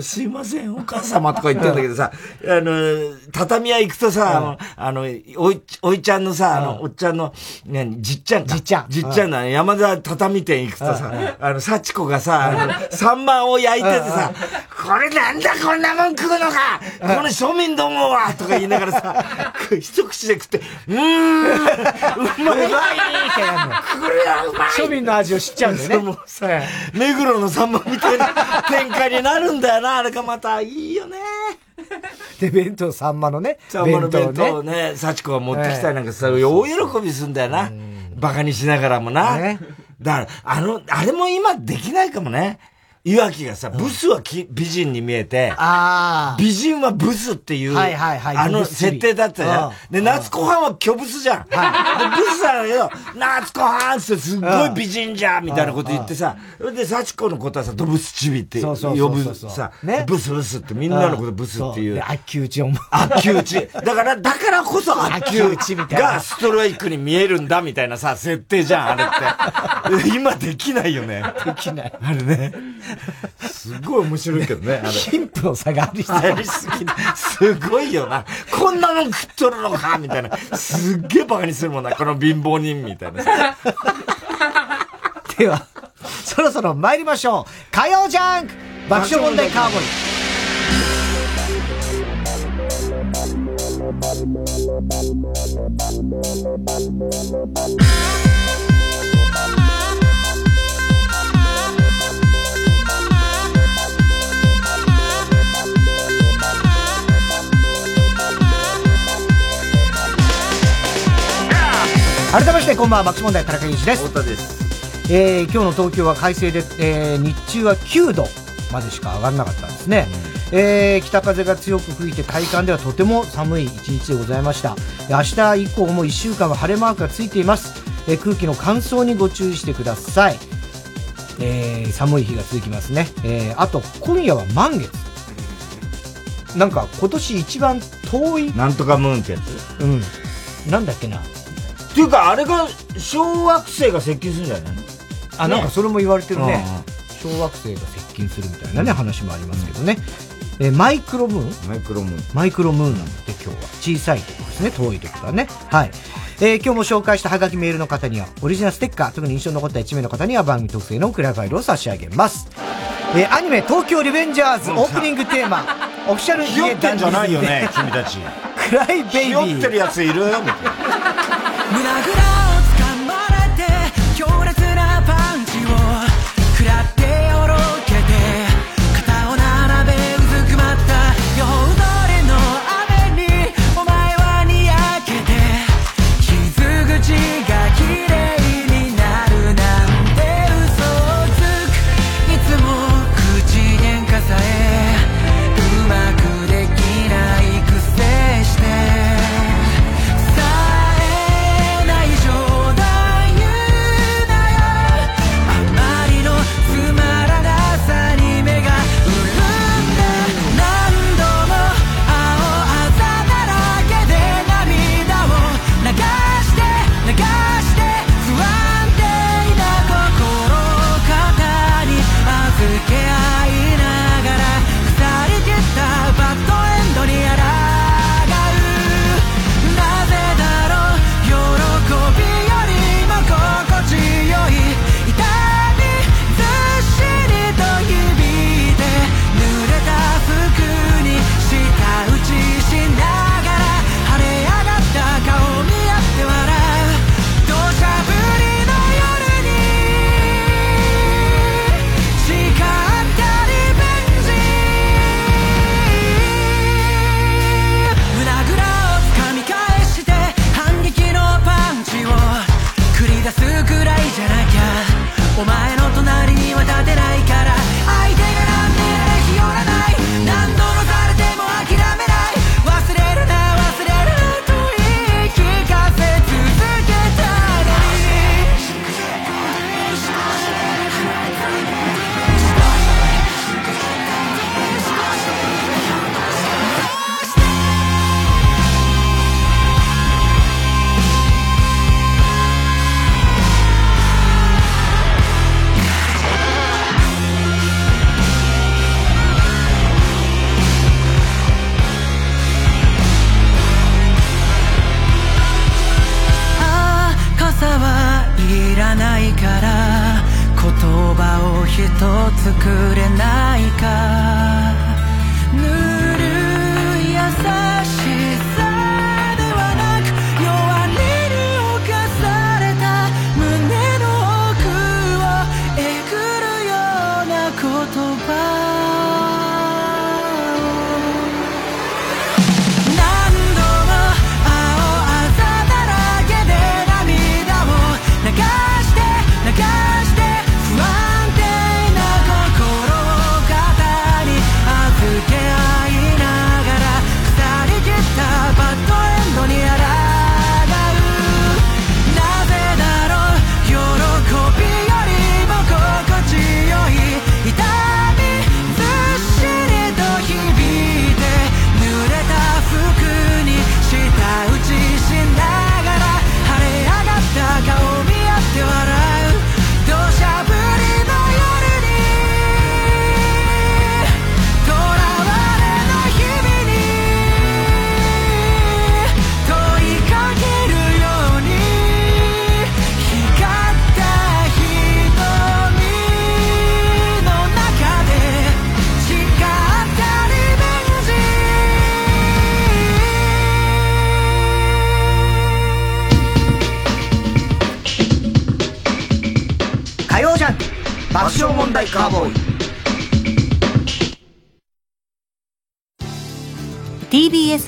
すいません、お母様とか言ってんだけどさ、あの、畳屋行くとさ、あの、おい、おいちゃんのさ、あの、おっちゃんの、ね、じっちゃんじっちゃん。じっちゃんの山田畳店行くとさ、あの、幸子がさ、あの、サンマを焼いててさ、これなんだこんなもん食うのかこの庶民どもはとか言いながらさ、一口で食って、うーん、うまいってやんの。これはうまい庶民の味を知っちゃうんだよね。もうさ、目黒のサンマみたいな展開になるんだよな、あれがまたいいよね。で、弁当、サンマのね。サンマの弁当をね、幸子が持ってきたりなんかさ、大喜びすんだよな。バカにしながらもな。だから、あの、あれも今できないかもね。いわきがさ、ブスはき美人に見えて、美人はブスっていう、はいはいはい、あの設定だったじゃん。で、夏子はんは巨ブスじゃん。はい、でブスなんだけど、夏子はんってすっごい美人じゃんみたいなこと言ってさ、で、幸子のことはさ、ドブスチビって呼ぶさ、ブスブスってみんなのことブスっていう。悪球打ち思う。悪球打ち。だから、だからこそ悪球打ちみたいな。がストライクに見えるんだみたいなさ、設定じゃん、あれって。今できないよね。できない。あれね。すごい面白いけどね、あれ。貧富の差がありすぎすごいよな。こんなの食っとるのかみたいな。すっげえバカにするもんな、この貧乏人みたいな。では、そろそろ参りましょう。火曜ジャンク爆笑問題カーボイ。改めましてこんばんは爆笑問題田中裕二です。太田です。えー、今日の東京は快晴で、えー、日中は9度までしか上がらなかったんですね、うん、えー、北風が強く吹いて体感ではとても寒い一日でございました。明日以降も1週間は晴れマークがついています、えー、空気の乾燥にご注意してください、えー、寒い日が続きますね、えー、あと今夜は満月。なんか今年一番遠いなんとかムーンってやつ？うん。なんだっけなっていうか、あれが、小惑星が接近するんじゃないあ、なんかそれも言われてるね。小惑星が接近するみたいなね、話もありますけどね。えマイクロムーン？マイクロムーン。マイクロムーンなんで今日は。小さいとこですね。遠いところはね。はい。えー、今日も紹介したハガキメールの方には、オリジナルステッカー、特に印象に残った1名の方には番組特製のクラファイルを差し上げます。えー、アニメ東京リベンジャーズオープニングテーマ、オフィシャル家ダンジョンじゃないよね、君たち。クライベイビー。ひよってるやついる？みたいな。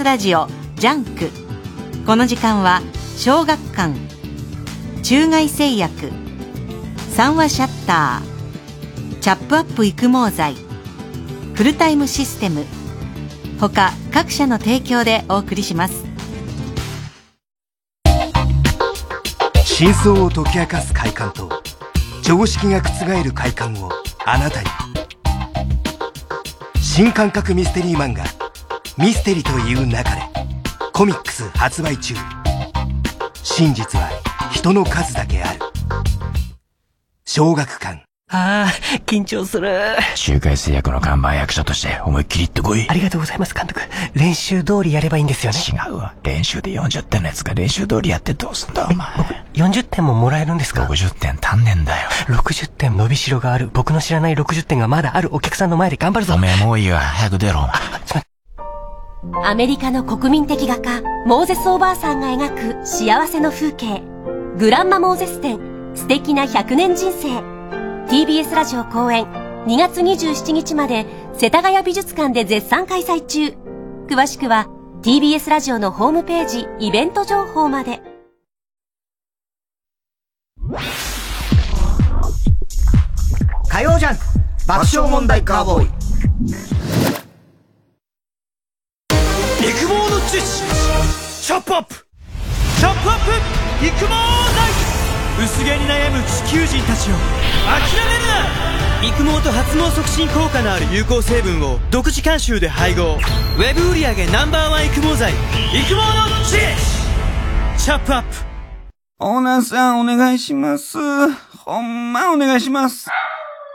TBS ラジオジャンク。この時間は小学館中外製薬三和シャッターチャップアップ育毛剤フルタイムシステム他各社の提供でお送りします。真相を解き明かす快感と常識が覆る快感をあなたに。新感覚ミステリー漫画「ミステリという中で」コミックス発売中真実は人の数だけある小学館ああ、緊張する。周回製薬の看板役者として思いっきり言ってこい。ありがとうございます、監督。練習通りやればいいんですよね。違うわ。練習で40点のやつが練習通りやってどうすんだ、お前。僕、40点ももらえるんですか ?60 点足んねんだよ。60点伸びしろがある。僕の知らない60点がまだあるお客さんの前で頑張るぞ。おめえもういいわ。早く出ろ。アメリカの国民的画家、モーゼスおばあさんが描く幸せの風景。グランマモーゼス展、素敵な100年人生。TBS ラジオ公演、2月27日まで、世田谷美術館で絶賛開催中。詳しくは、TBS ラジオのホームページ、イベント情報まで。火曜ジャンク爆笑問題カーボーイ育毛の知識チャップアップ。チャップアップ。育毛剤薄毛に悩む地球人たちを諦めるな。育毛と発毛促進効果のある有効成分を独自監修で配合。ウェブ売上 Ｎｏ.1 育毛剤。育毛の知識チャップアップ。オーナーさんお願いします。ほんまお願いします。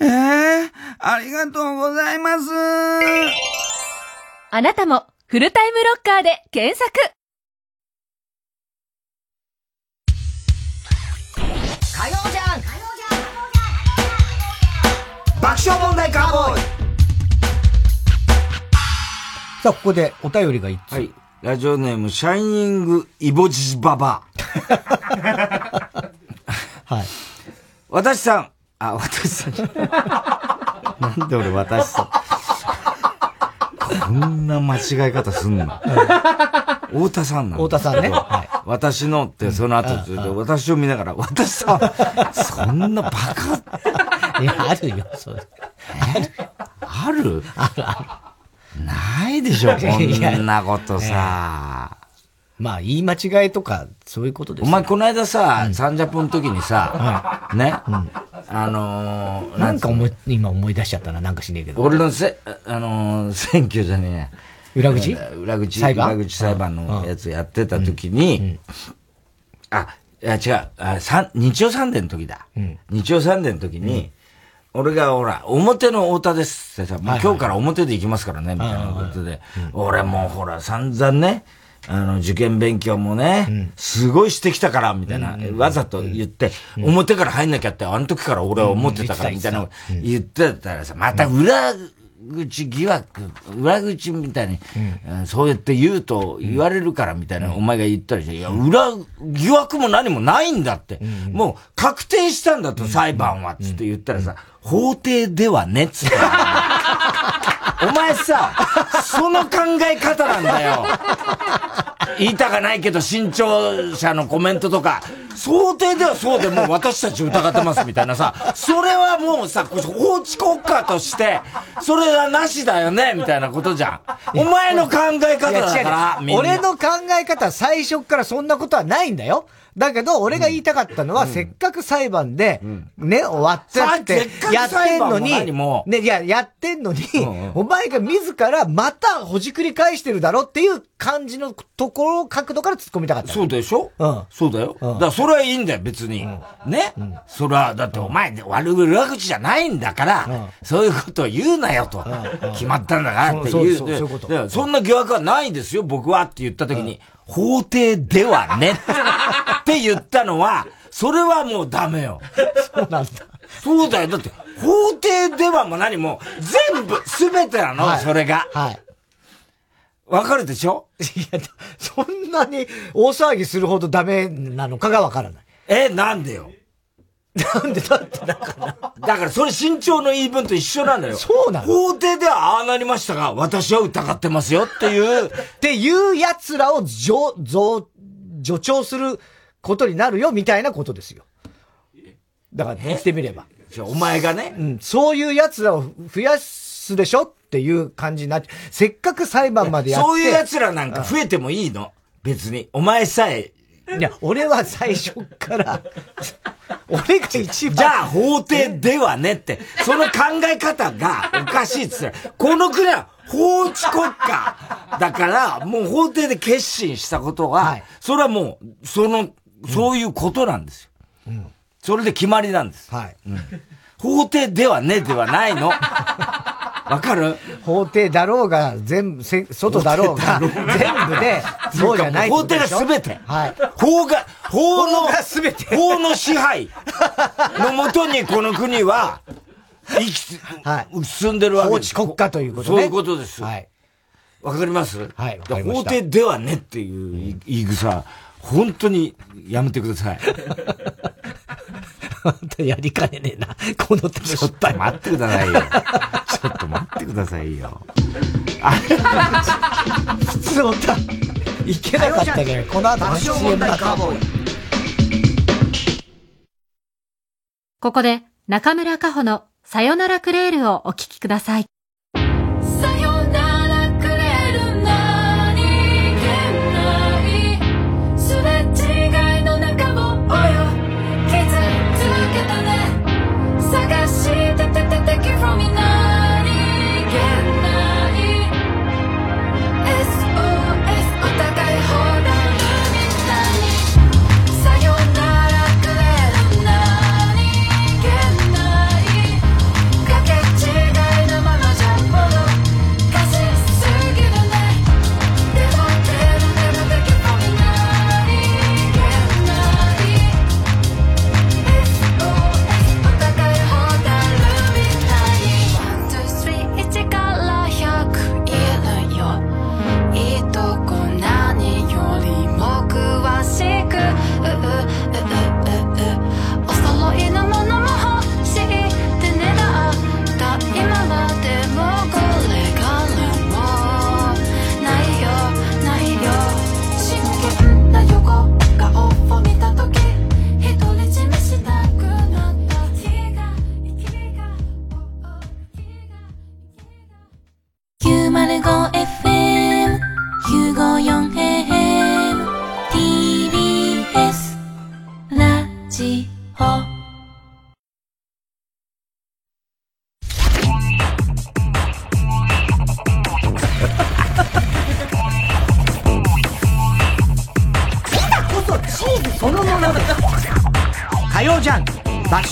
ええー、ありがとうございます。あなたも、フルタイムロッカーで検索火曜じゃん爆笑問題カーボーイさあ、ここでお便りが一つ。はい。ラジオネーム、シャイニングイボジババ。はい。私さん。あ、私さん。なんで俺私さん。こんな間違い方すんの？太田さんなの。太田さんね。はい。私のって、その後、私を見ながら、私さん、そんなバカ。いや、あるよ、それ。ある？あるある。ないでしょ、こんなことさ。まあ、言い間違いとか、そういうことですお前、この間さ、サンジャポの時にさ、ね、あのー、なんか思い、今思い出しちゃったな、なんかしねえけど。俺のせ、あのー、選挙じゃねえ裏口？裏口裁判？裏口裁判のやつやってた時に、うん。うん、あ、いや違う、あさ日曜サンデーの時だ。うん、日曜サンデーの時に、俺がほら、表の太田ですってさ、もう今日から表で行きますからね、みたいなことで、俺もうほら、散々ね、あの、受験勉強もね、すごいしてきたから、みたいな、わざと言って、表から入んなきゃって、あの時から俺は思ってたから、みたいな言ってたらさ、また裏口疑惑、裏口みたいに、うん、そうやって言うと言われるからみたいな、お前が言ったりして、いや、裏、疑惑も何もないんだって、もう確定したんだと、裁判は、つって言ったらさ、法廷ではね、つって。お前さ、その考え方なんだよ。言いたかないけど、新潮社のコメントとか、想定ではそうでもう私たち疑ってますみたいなさ、それはもうさ、法治国家として、それはなしだよねみたいなことじゃん。お前の考え方だから、俺の考え方最初からそんなことはないんだよ。だけど、俺が言いたかったのは、せっかく裁判で、ね、終わっちゃって、やってんのに、ね、いや、やってんのに、お前が自らまたほじくり返してるだろっていう感じのところ、角度から突っ込みたかった。そうでしょ？うん。そうだよ。だからそれはいいんだよ、別に。ね？それは、だってお前、悪裏口じゃないんだから、そういうことを言うなよと。決まったんだからっていう。そういうこと。そんな疑惑はないですよ、僕はって言った時に、法廷ではね。って言ったのは、それはもうダメよ。そうなんだ。そうだよ。だって、法廷ではも何も、全部、すべてなの、はい、それが。はい。わかるでしょ？いや、そんなに大騒ぎするほどダメなのかがわからない。え、なんでよ？なんでだってだから。だからそれ身長の言い分と一緒なんだよ。そうなの法廷ではああなりましたが、私は疑ってますよっていう。っていう奴らを助、助長することになるよ、みたいなことですよ。だから、言ってみれば。お前がね。うん。そういう奴らを増やすでしょっていう感じになって、せっかく裁判までやって。そういう奴らなんか増えてもいいの？別に。お前さえ。いや、俺は最初から、俺が一番。じゃあ、法廷ではねって、その考え方がおかしいっつって、この国は法治国家だから、もう法廷で決心したことが、はい、それはもう、その、そういうことなんですよ。うん、それで決まりなんです。はい。うん、法廷ではねではないの。わかる？法廷だろうが、全部、外だろうが、全部で、そうじゃない法廷がすべて。はい。法が、法の、すべて。法の支配のもとにこの国は、生き、はい、進んでるわけです。法治国家ということね。そういうことです。はい。わかります？はい。法廷ではねっていう言い草、本当にやめてください。本当やりかねねえな。この手ちょっと待ってくださいよ。ちょっと待ってくださいよ。あ普通の歌、いけなかったけど、この後の CM だここで中村佳穂のさよならクレールをお聴きください。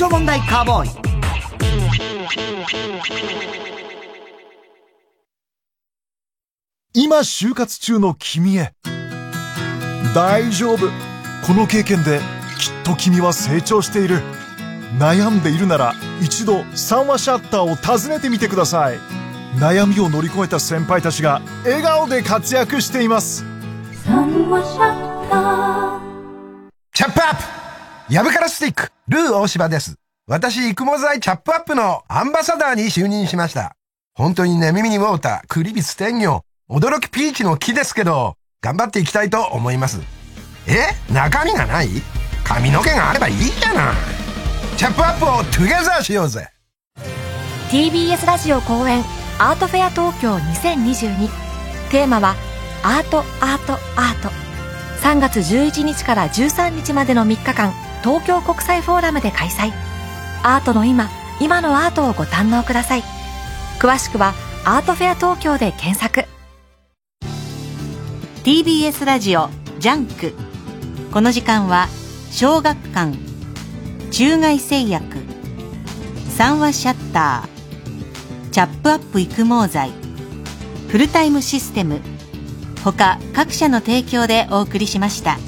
爆笑問題カーボーイ。今就活中の君へ。大丈夫。この経験できっと君は成長している。悩んでいるなら一度三話シャッターを訪ねてみてください。悩みを乗り越えた先輩たちが笑顔で活躍しています。三話シャッター。チャップアップヤブカラスティックルー大柴です。私、育毛剤チャップアップのアンバサダーに就任しました。本当にね、耳にウォーター、クリビス天魚、驚きピーチの木ですけど、頑張っていきたいと思います。え？中身がない？髪の毛があればいいじゃな。い。チャップアップをトゥゲザーしようぜ。TBS ラジオ公演アートフェア東京2022テーマはアートアートアート。3月11日から13日までの3日間。東京国際フォーラムで開催。アートの今今のアートをご堪能ください。詳しくはアートフェア東京で検索。TBS ラジオジャンク。この時間は小学館。中外製薬。三和シャッター。チャップアップ育毛剤。フルタイムシステム。他各社の提供でお送りしました。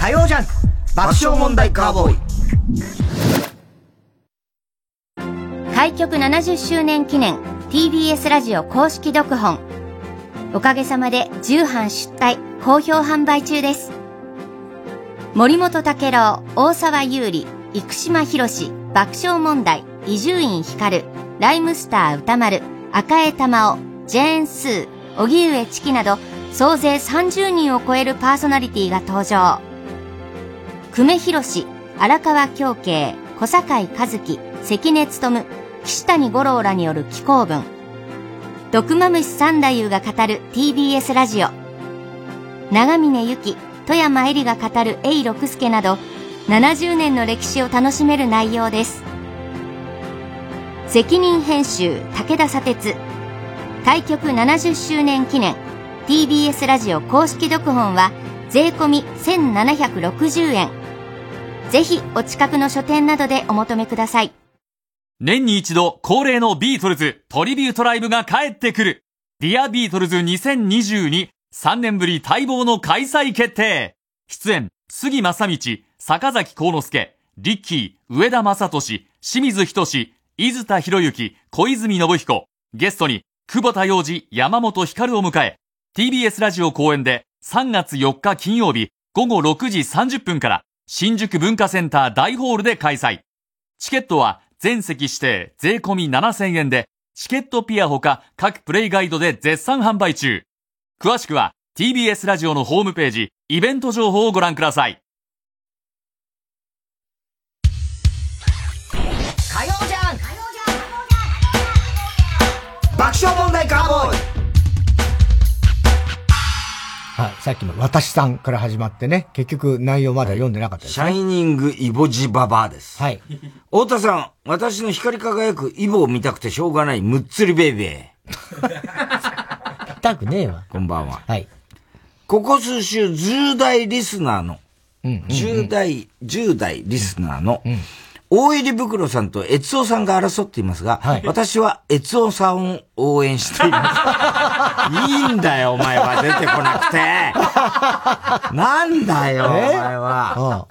火曜ジャンク爆笑問題カーボーイ開局70周年記念 TBS ラジオ公式読本おかげさまで重版出題好評販売中です。森本武郎、大沢優里、生島博士、爆笑問題、伊集院光、ライムスター歌丸、赤江玉緒、ジェーンスー、荻上チキなど、総勢30人を超えるパーソナリティが登場。久米博士、荒川京慶、小坂井和樹、関根勤、岸谷五郎らによる紀行文、毒まむし三太夫が語る TBS ラジオ。長峰由紀富山恵里が語る永六輔など70年の歴史を楽しめる内容です。責任編集武田砂鉄。開局70周年記念 TBS ラジオ公式読本は税込1760円。ぜひお近くの書店などでお求めください年に一度恒例のビートルズトリビュートライブが帰ってくる。ディアビートルズ2022、3年ぶり待望の開催決定。出演、杉真理、坂崎幸之助、リッキー、上田雅利、清水仁、伊豆田洋之、小泉信彦。ゲストに、久保田洋司、山本光を迎え、TBS ラジオ後援で3月4日金曜日午後6時30分から新宿文化センター大ホールで開催。チケットは全席指定税込み7000円で、チケットピアほか各プレイガイドで絶賛販売中。詳しくは TBS ラジオのホームページ、イベント情報をご覧ください。火曜じゃん爆笑問題カーボーイはい、さっきの私さんから始まってね、結局内容まだ読んでなかったです、ねはい、シャイニングイボジババアです。はい。太田さん、私の光り輝くイボを見たくてしょうがないむっつりベイベー。痛くねえわ。こんばんは。はい。ここ数週、10代リスナーの、うんうんうん、10代、10代リスナーの、うん大入袋さんと悦夫さんが争っていますが、はい、私は悦夫さんを応援しています。いいんだよ、お前は出てこなくて。なんだよ、お前は。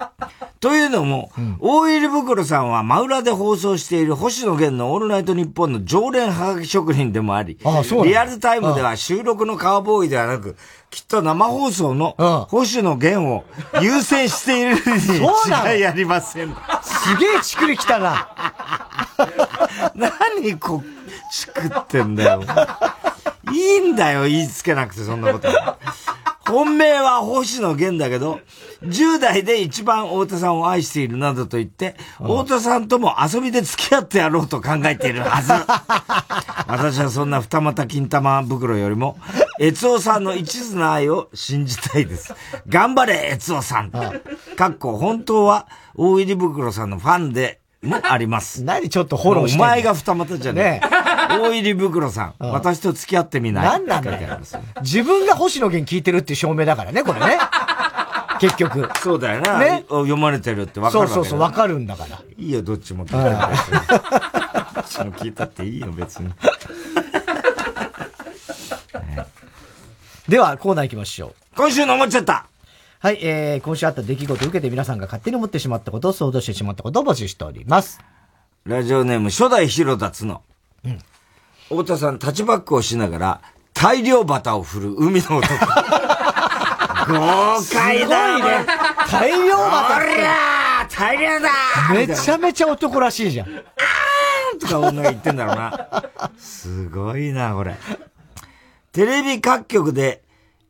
というのも、うん、大入袋さんは真裏で放送している星野源のオールナイトニッポンの常連はがき職人でもあり、ああリアルタイムでは収録のカーボーイではなく、きっと生放送の星野源を優先しているに違いありません。すげえチクリ来たな。何こ、チクってんだよ。いいんだよ、言いつけなくて、そんなこと。本命は星野源だけど、10代で一番太田さんを愛しているなどと言って、太田さんとも遊びで付き合ってやろうと考えているはず。私はそんな二股金玉袋よりも、悦夫さんの一途な愛を信じたいです。頑張れ、悦夫さん。かっこ、本当は、大入り袋さんのファンでもあります。何ちょっとフォローしてお前が二股じゃねえ。大入り袋さん、私と付き合ってみない何なんだよ。自分が星野源聞いてるって証明だからね、これね。結局。そうだよな。ね読まれてるって分かるそうそうそう、分かるんだから。いいよ、どっちも聞いたって。どっちも聞いたっていいよ、別に。では、コーナー行きましょう。今週の思っちゃったはい、えー、今週あった出来事を受けて皆さんが勝手に思ってしまったことを想像してしまったことを募集しております。ラジオネーム、初代広田つの。うん。太田さん、タッチバックをしながら、大量バタを振る海の男。豪快だすごいね。大量バタおりゃー大量だめちゃめちゃ男らしいじゃん。とか女が言ってんだろうな。すごいな、これ。テレビ各局で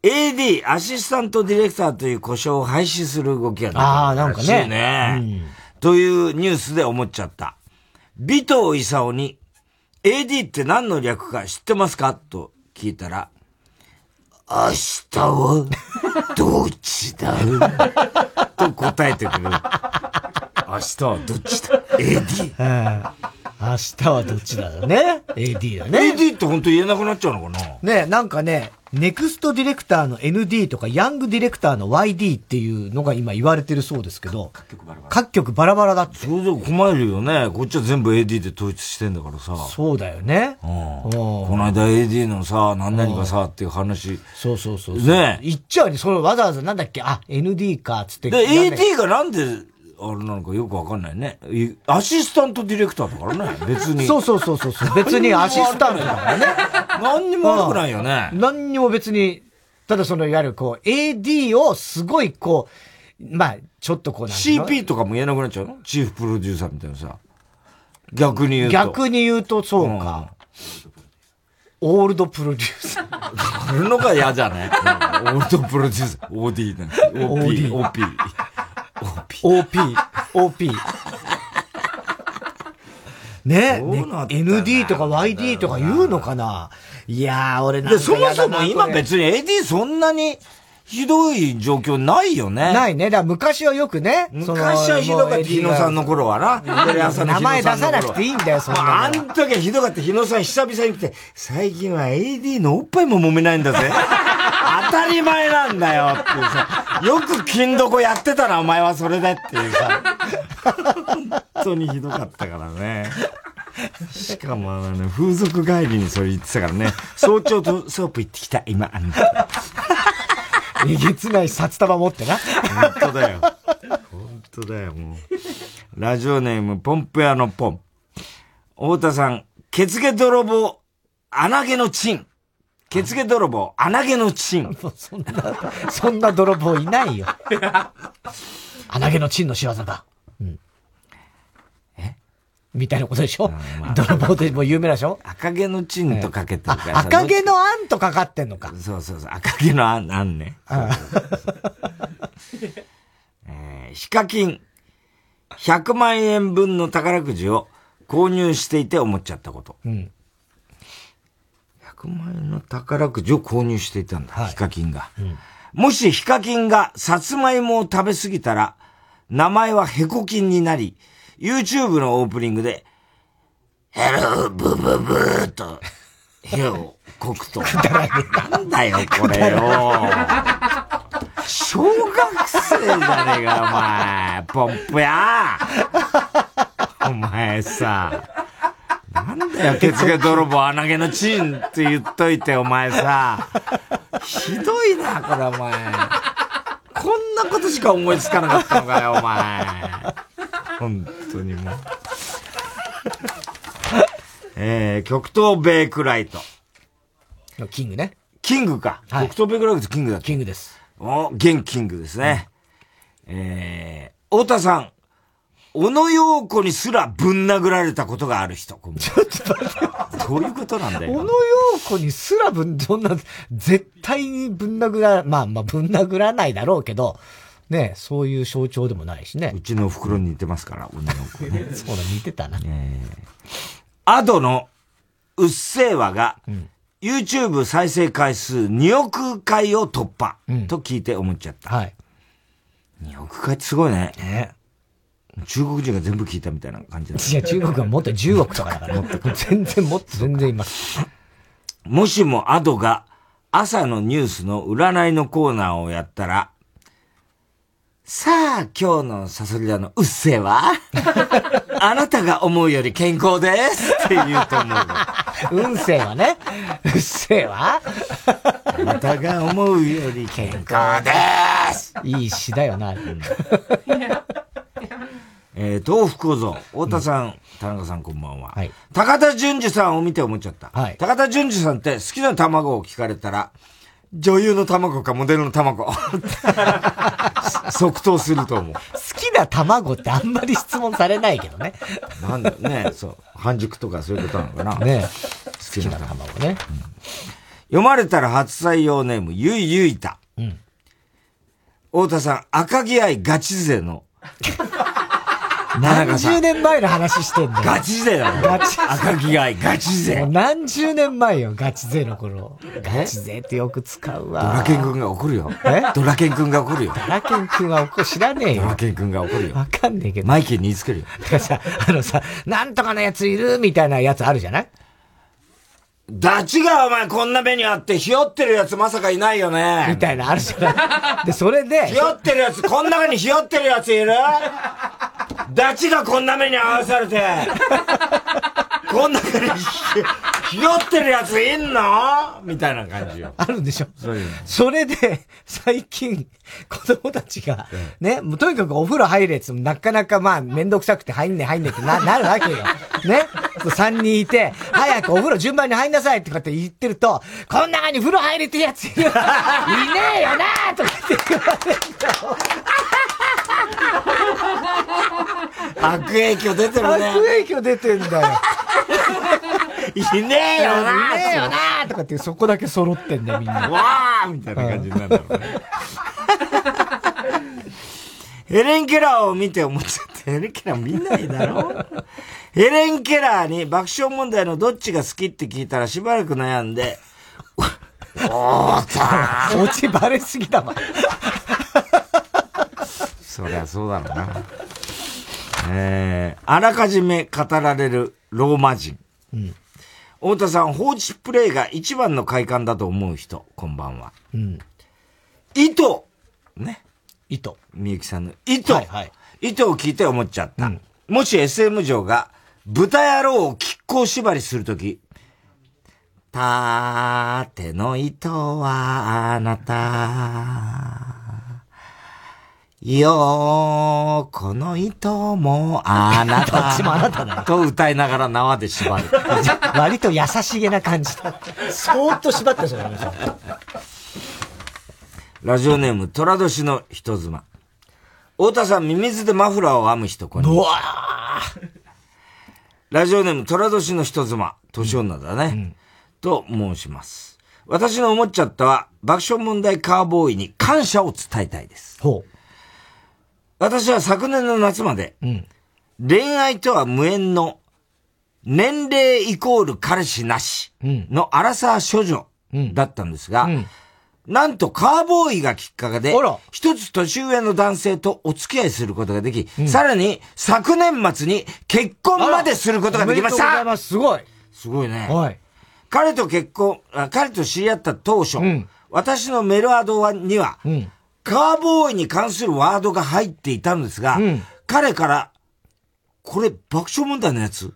AD、アシスタントディレクターという故障を廃止する動きが出てるあーなんかねらしいね、というニュースで思っちゃった。尾藤勲に AD って何の略か知ってますか？と聞いたら、明日はどっちだ？と答えてくる。明日はどっちだ ?AD。明日はどっちだね。AD だね。AD って本当言えなくなっちゃうのかな？ねなんかね、ネクストディレクターの ND とか、ヤングディレクターの YD っていうのが今言われてるそうですけど、各局バラバラだって。そうそう困るよね。こっちは全部 AD で統一してんだからさ。そうだよね。うんこの間 AD のさ、何々がさ、っていう話。そうそうそう。ね言っちゃうね。それわざわざなんだっけ？あ、ND か、つって。で、AD がなんで、あれなのかよくわかんないね。いアシスタントディレクターだからね、別に。そうそうそうそうそう。別にアシスタントだからね。何にも悪くないよね。何にも別に、ただその、いわゆるこう、AD をすごいこう、まあ、ちょっとこうな CP とかも言えなくなっちゃうの？チーフプロデューサーみたいなさ。逆に言うと。逆に言うとそうか。オールドプロデューサー。これのが嫌じゃね。オールドプロデューサー。OD なんて OP、OP。OP、OP。ねね ND とか YD とか言うのかな。いやー、俺なんで、かそもそも今別に AD そんなにひどい状況ないよね。ないね。だから昔はよくね。昔はひどかった。日野さんの頃はな。名前出さなくていいんだよ、そんなのあん時はひどかった。日野さん久々に来て、最近は AD のおっぱいも揉めないんだぜ。当たり前なんだよっていうさ。よく金床やってたな、お前はそれでっていうさ。本当にひどかったからね。しかもあのね、風俗帰りにそれ言ってたからね。早朝とソープ行ってきた、今。あのえげつない札束持ってな。本当だよ。本当だよ、もう。ラジオネーム、ポンプ屋のポン。太田さん、血毛泥棒、穴毛のチン。血毛泥棒、穴毛のチン。そんな、そんな泥棒いないよ。穴毛のチンの仕業だ。うん。えみたいなことでしょ、泥棒でもう有名でしょ？赤毛のチンとかけてるからさ赤毛のあんとかかってんのか。そうそうそう、赤毛のあん、あんね。あ えー、ヒカキン、100万円分の宝くじを購入していて思っちゃったこと。うん。100万円の宝くじを購入していたんだ、ヒカキンが。もしヒカキンがさつまいもを食べ過ぎたら、名前はヘコキンになり、YouTube のオープニングで、ヘローブブブーと、ヘをこくと。なんだよ、これよ。小学生じゃねえか、お前。ポンプや。お前さ。なんだよ、血毛泥棒穴毛のチンって言っといて、お前さ。ひどいな、これ、お前。こんなことしか思いつかなかったのかよ、お前。本当にもう。えー、極東ベイクライト。キングね。キングか。極東ベイクライトキングだキングです。お、現キングですね。えー、太田さん。小野洋子にすらぶん殴られたことがある人。ちょっと待って。どういうことなんだよ。小野洋子にすらぶん、そんな、絶対にぶん殴ら、まあまあぶん殴らないだろうけど、ね、そういう象徴でもないしね。うちの袋に似てますから、小野洋子ね。そうだ、似てたな。アドのうっせぇわが、YouTube 再生回数2億回を突破、と聞いて思っちゃった。はい。2億回ってすごいね。ね。中国人が全部聞いたみたいな感じだ。いや、中国はもっと10億とかだから。全然もっと全然います。もしもアドが朝のニュースの占いのコーナーをやったら、さあ、今日のサソリ座のうっせぇわ。あなたが思うより健康ですって言うと思う。運勢はね、うっせぇわ。あなたが思うより健康ですいい詩だよな。えー、東福小僧、太田さん、田中さんこんばんは。高田純次さんを見て思っちゃった。高田純次さんって好きな卵を聞かれたら、女優の卵かモデルの卵。即答すると思う。好きな卵ってあんまり質問されないけどね。なんだね、そう。半熟とかそういうことなのかな。ね好きな卵ね、読まれたら初採用ネーム、ゆいゆいた。うん。太田さん、赤木愛ガチ勢の。何十年前の話してんだよ。ガチ勢だよ。ガチ赤木愛ガチ勢。何十年前よ、ガチ勢の頃。ガチ勢ってよく使うわ。ドラケン君が怒るよ。え？ドラケン君が怒るよ。ドラケン君は怒る、知らねえよ。ドラケン君が怒るよ。わかんねえけど。マイケルに言いつけるよ。だからさ、あのさ、なんとかのやついるみたいなやつあるじゃない？ダチがお前こんな目にあってひよってるやつまさかいないよね。みたいなあるじゃない？で、それで。ひよってるやつ、こん中にひよってるやついる？ダチがこんな目に合わされて、こん中にひひよってるやついんの？みたいな感じよ。あるんでしょそういうの。それで、最近、子供たちが、ね、もうとにかくお風呂入れっつってもなかなかまあ、めんどくさくて入んね入んねってな、なるわけよ。ね。三人いて、早くお風呂順番に入んなさいってかって言ってると、こん中に風呂入れてるやついる いねえよなーとかって言われる悪影響出てるね。悪影響出てんだよ。いねえよないねえよなーとかってそこだけ揃ってんだよ、みんな。わーみたいな感じになるんだろうね。ヘレン・ケラーを見て思っちゃって、ヘレン・ケラー見ないだろ？ヘレン・ケラーに爆笑問題のどっちが好きって聞いたらしばらく悩んで、おーたオチバレすぎだわ。そりゃそうだろうな。えー、あらかじめ語られるローマ人。うん。太田さん、放置プレイが一番の快感だと思う人、こんばんは。うん。糸ね。糸。みゆきさんの糸。はいはい糸を聞いて思っちゃった。もし SM 城が豚野郎を亀甲縛りするとき、たての糸はあなた。よー、この糸もあなた。どっちもあなただよと歌いながら縄で縛る。割と優しげな感じだ。そーっと縛ってそうだね。ラジオネーム、虎年の人妻。太田さん、ミミズでマフラーを編む人、こんにうわラジオネーム、虎年の人妻。年女だね。と申します。私の思っちゃったは、爆笑問題カーボーイに感謝を伝えたいです。ほ私は昨年の夏まで、恋愛とは無縁の、年齢イコール彼氏なしのアラサー処女だったんですが、なんとカーボーイがきっかけで、一つ年上の男性とお付き合いすることができ、さらに昨年末に結婚まですることができました。おめでとうございます。すごい。すごいね。はい。彼と結婚、あ彼と知り合った当初、私のメールアドには、カーボーイに関するワードが入っていたのですが、彼から、これ爆笑問題のやつ、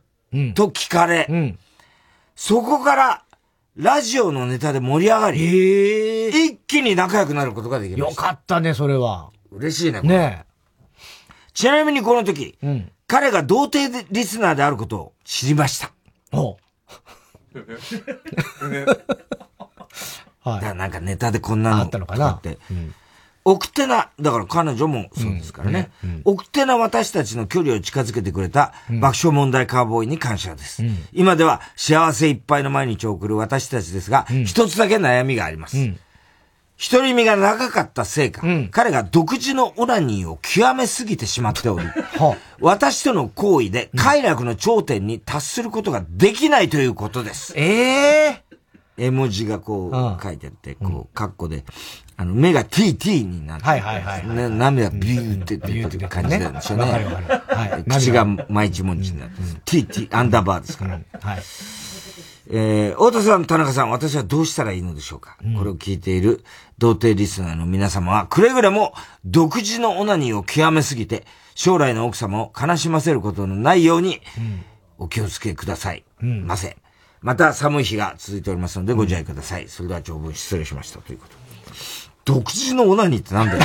と聞かれ、そこから、ラジオのネタで盛り上がり、一気に仲良くなることができまよした。かったね、それは。嬉しいね、これ。ねちなみにこの時、彼が童貞でリスナーであることを知りました。お。だからなんかネタでこんなのあったのかな。って。奥手な、だから彼女もそうですからね。奥手な私たちの距離を近づけてくれた爆笑問題カーボーイに感謝です。今では幸せいっぱいの毎日を送る私たちですが、一つだけ悩みがあります。独り身が長かったせいか、彼が独自のオナニーを極めすぎてしまっており、私との行為で快楽の頂点に達することができないということです。ええ絵文字がこう書いてあって、こう、カッコで、あの、目が TT になって、はいはいはい。ね、涙ビューって出てる感じなんですよね。はい。口が毎日文字になって、TT、アンダーバーですから。はい。えー、太田さん、田中さん、私はどうしたらいいのでしょうか、うん、これを聞いている童貞リスナーの皆様は、くれぐれも独自のオナニーを極めすぎて、将来の奥様を悲しませることのないように、お気をつけください。うん、ませ。また寒い日が続いておりますのでご自愛ください。それでは長文失礼しましたということ。独自のオナニーってなんだよ。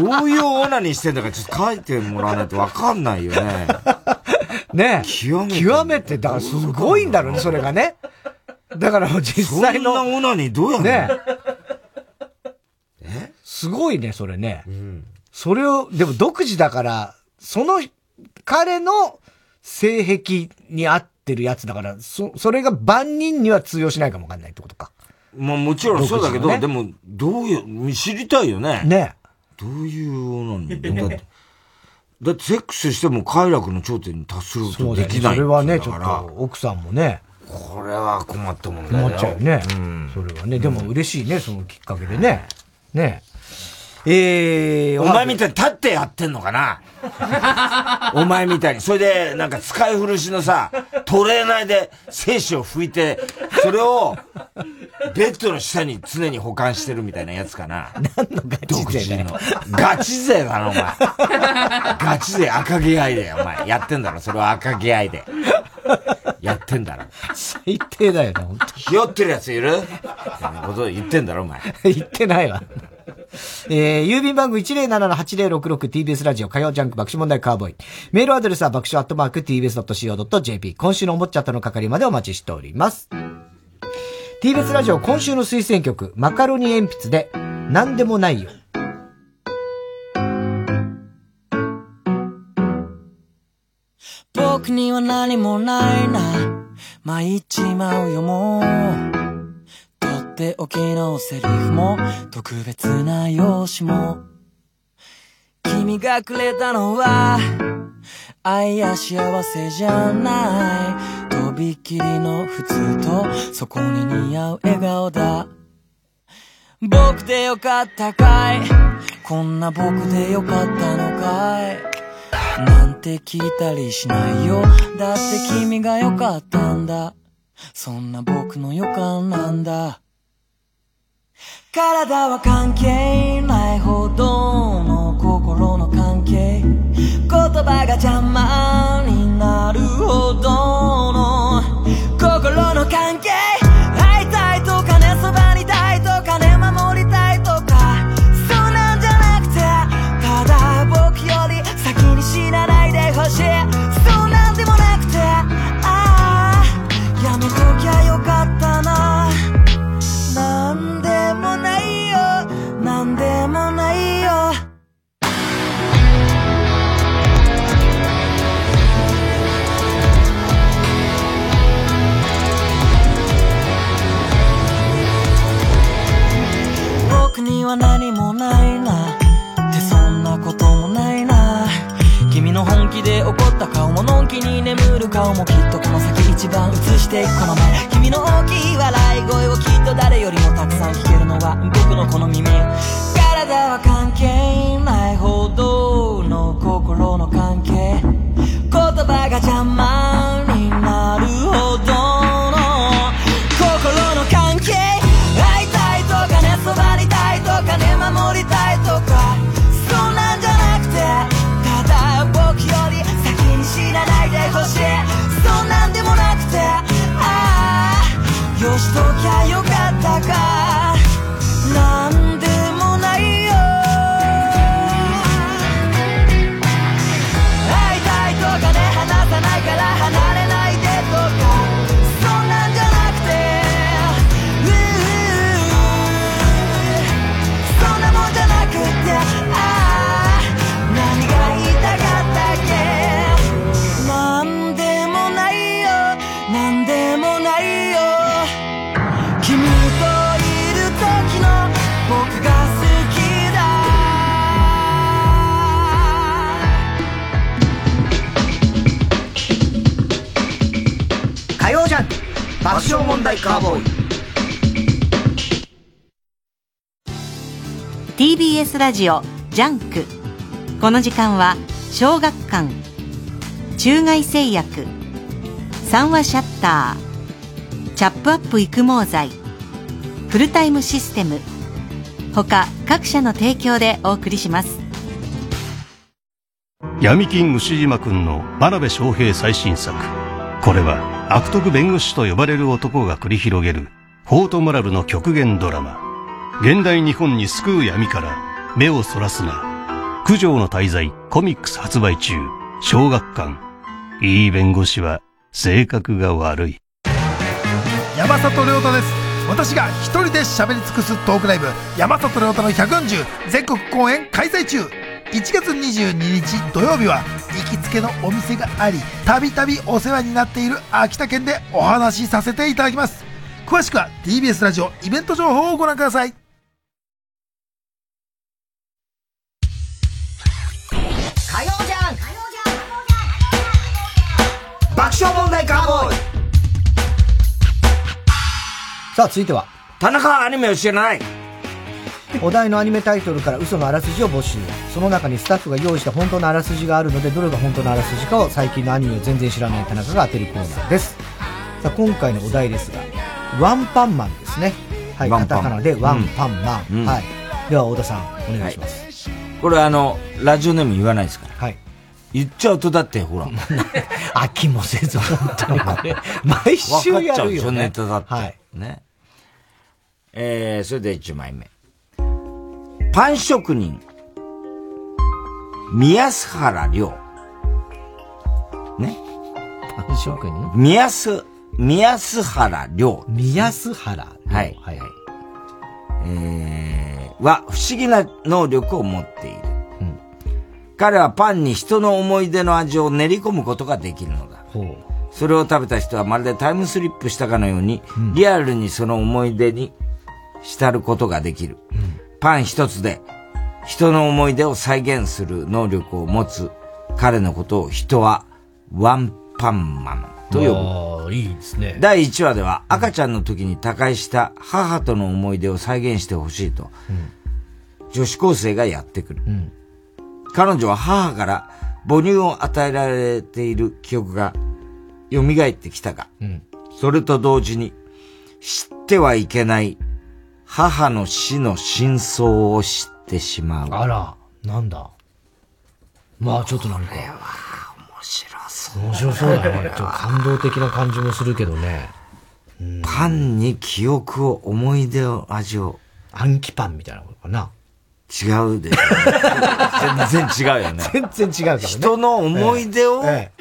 どういうオナニーしてんだかちょっと書いてもらわないとわかんないよね。ね極めて。極めて、だからすごいんだろうね、それがね。だから実際の。そんなオナニーどうやんの？ねえ？すごいね、それね。うん、それを、でも独自だから、その彼の性癖に合ってるやつだから、そ、それが万人には通用しないかもわかんないってことか。まあもちろんそうだけど、ね、でも、どういう、知りたいよね。ね。どういうのに、だって、だってセックスしても快楽の頂点に達することできないそ、ね、れはね、ちょっと、奥さんもね。これは困ったもんだよ。困っちゃうよね。うん。それはね、でも嬉しいね、そのきっかけでね。ね。えー、お前みたいに立ってやってんのかな？お前みたいに。それで、なんか使い古しのさ、トレーナーで精子を拭いて、それを、ベッドの下に常に保管してるみたいなやつかな。何のガチ勢だよ。ガチ勢だな、お前。ガチ勢赤毛愛で、お前。やってんだろ、それは赤毛愛で。やってんだろ。最低だよな、本当ひよってるやついる？みたいなこと言ってんだろ、お前。言ってないわ。えー、郵便番号 107-8066TBS ラジオ火曜ジャンク爆笑問題カーボーイ。メールアドレスは爆笑アットマーク TBS.CO.JP。今週のおもっちゃったの係までお待ちしております。TBS ラジオ今週の推薦曲、マカロニ鉛筆で、なんでもないよ。僕には何もないな。参っちまうよもう。っておきのセリフも特別な用紙も。君がくれたのは愛や幸せじゃない。とびきりの普通とそこに似合う笑顔だ。僕でよかったかい？こんな僕でよかったのかい？なんて聞いたりしないよ。だって君がよかったんだ。そんな僕の予感なんだ。体は関係ないほどの心の関係。言葉が邪魔になるほどの心の関係。顔ものんきに眠る顔もきっとこの先一番映してい。くこの目君の大きい笑い声をきっと誰よりもたくさん聞けるのは僕のこの耳体は関係ないほどの心の関係。言葉が邪魔。笑問題カーボーイ TBS ラジオジャンク。この時間は小学館。中外製薬。三和シャッター。チャップアップ育毛剤。フルタイムシステム。他各社の提供でお送りします。闇金ウシジマくんの真鍋昌平最新作。これは悪徳弁護士と呼ばれる男が繰り広げるフォートモラルの極限ドラマ。現代日本に救う闇から目をそらすな。九条の滞在コミックス発売中。小学館。いい弁護士は性格が悪い。山里亮太です。私が一人で喋り尽くすトークライブ。山里亮太の140全国公演開催中。1月22日土曜日は行きつけのお店がありたびたびお世話になっている秋田県でお話しさせていただきます。詳しくは TBS ラジオイベント情報をご覧ください。火曜じゃん。爆笑問題カーボーイ。さあ、続いては。田中はアニメを知らないお題のアニメタイトルから嘘のあらすじを募集。その中にスタッフが用意した本当のあらすじがあるので、どれが本当のあらすじかを最近のアニメを全然知らない田中が当てるコーナーです。さあ、今回のお題ですが、ワンパンマンですね。はい、カタカナでワンパンマン。うんはい。では、太田さん、お願いします。これあの、ラジオネーム言わないですから。はい。言っちゃうとだってほら。飽きもせず、本当にこれ。毎週やるよ分かっちゃうでしょね。ネタだって。はい。ね。えー、それで1枚目。パン職人、宮須原亮。ね？パン職人？宮須、宮須原亮。宮須原亮。はい。はいはい。えー、は不思議な能力を持っている。彼はパンに人の思い出の味を練り込むことができるのだ。それを食べた人はまるでタイムスリップしたかのように、リアルにその思い出に浸ることができる。パン一つで人の思い出を再現する能力を持つ彼のことを人はワンパンマンと呼ぶ。いいですね。第1話では赤ちゃんの時に他界した母との思い出を再現してほしいと、女子高生がやってくる。彼女は母から母乳を与えられている記憶が蘇ってきたが、うん。それと同時に知ってはいけない母の死の真相を知ってしまう。あら、なんだ？まあちょっとなんか。面白そう。面白そうだね。ちょっと感動的な感じもするけどね。パンに記憶を、思い出を、味を。暗記パンみたいなことかな。違うで。全然違うよね。全然違うからね。人の思い出をえ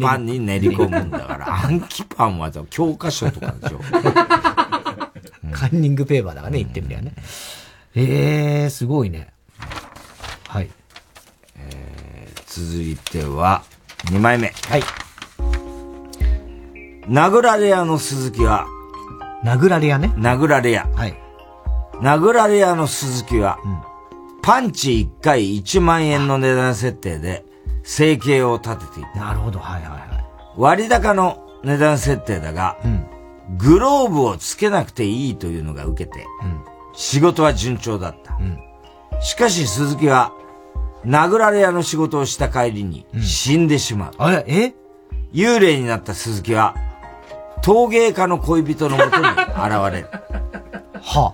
パンに練り込むんだから、暗記パンは教科書とかでしょ。カンニングペーパーだからね、言ってみりゃね。ええー、すごいね。はい。えー、続いては、2枚目。はい。殴られ屋の鈴木は、殴られ屋ね。殴られ屋。はい。殴られ屋の鈴木は、パンチ1回1万円の値段設定で生計を立てていた。なるほど、はいはいはい。割高の値段設定だが、グローブをつけなくていいというのが受けて、仕事は順調だった。しかし鈴木は、殴られ屋の仕事をした帰りに死んでしまう。あれ？え？幽霊になった鈴木は、陶芸家の恋人のもとに現れる。は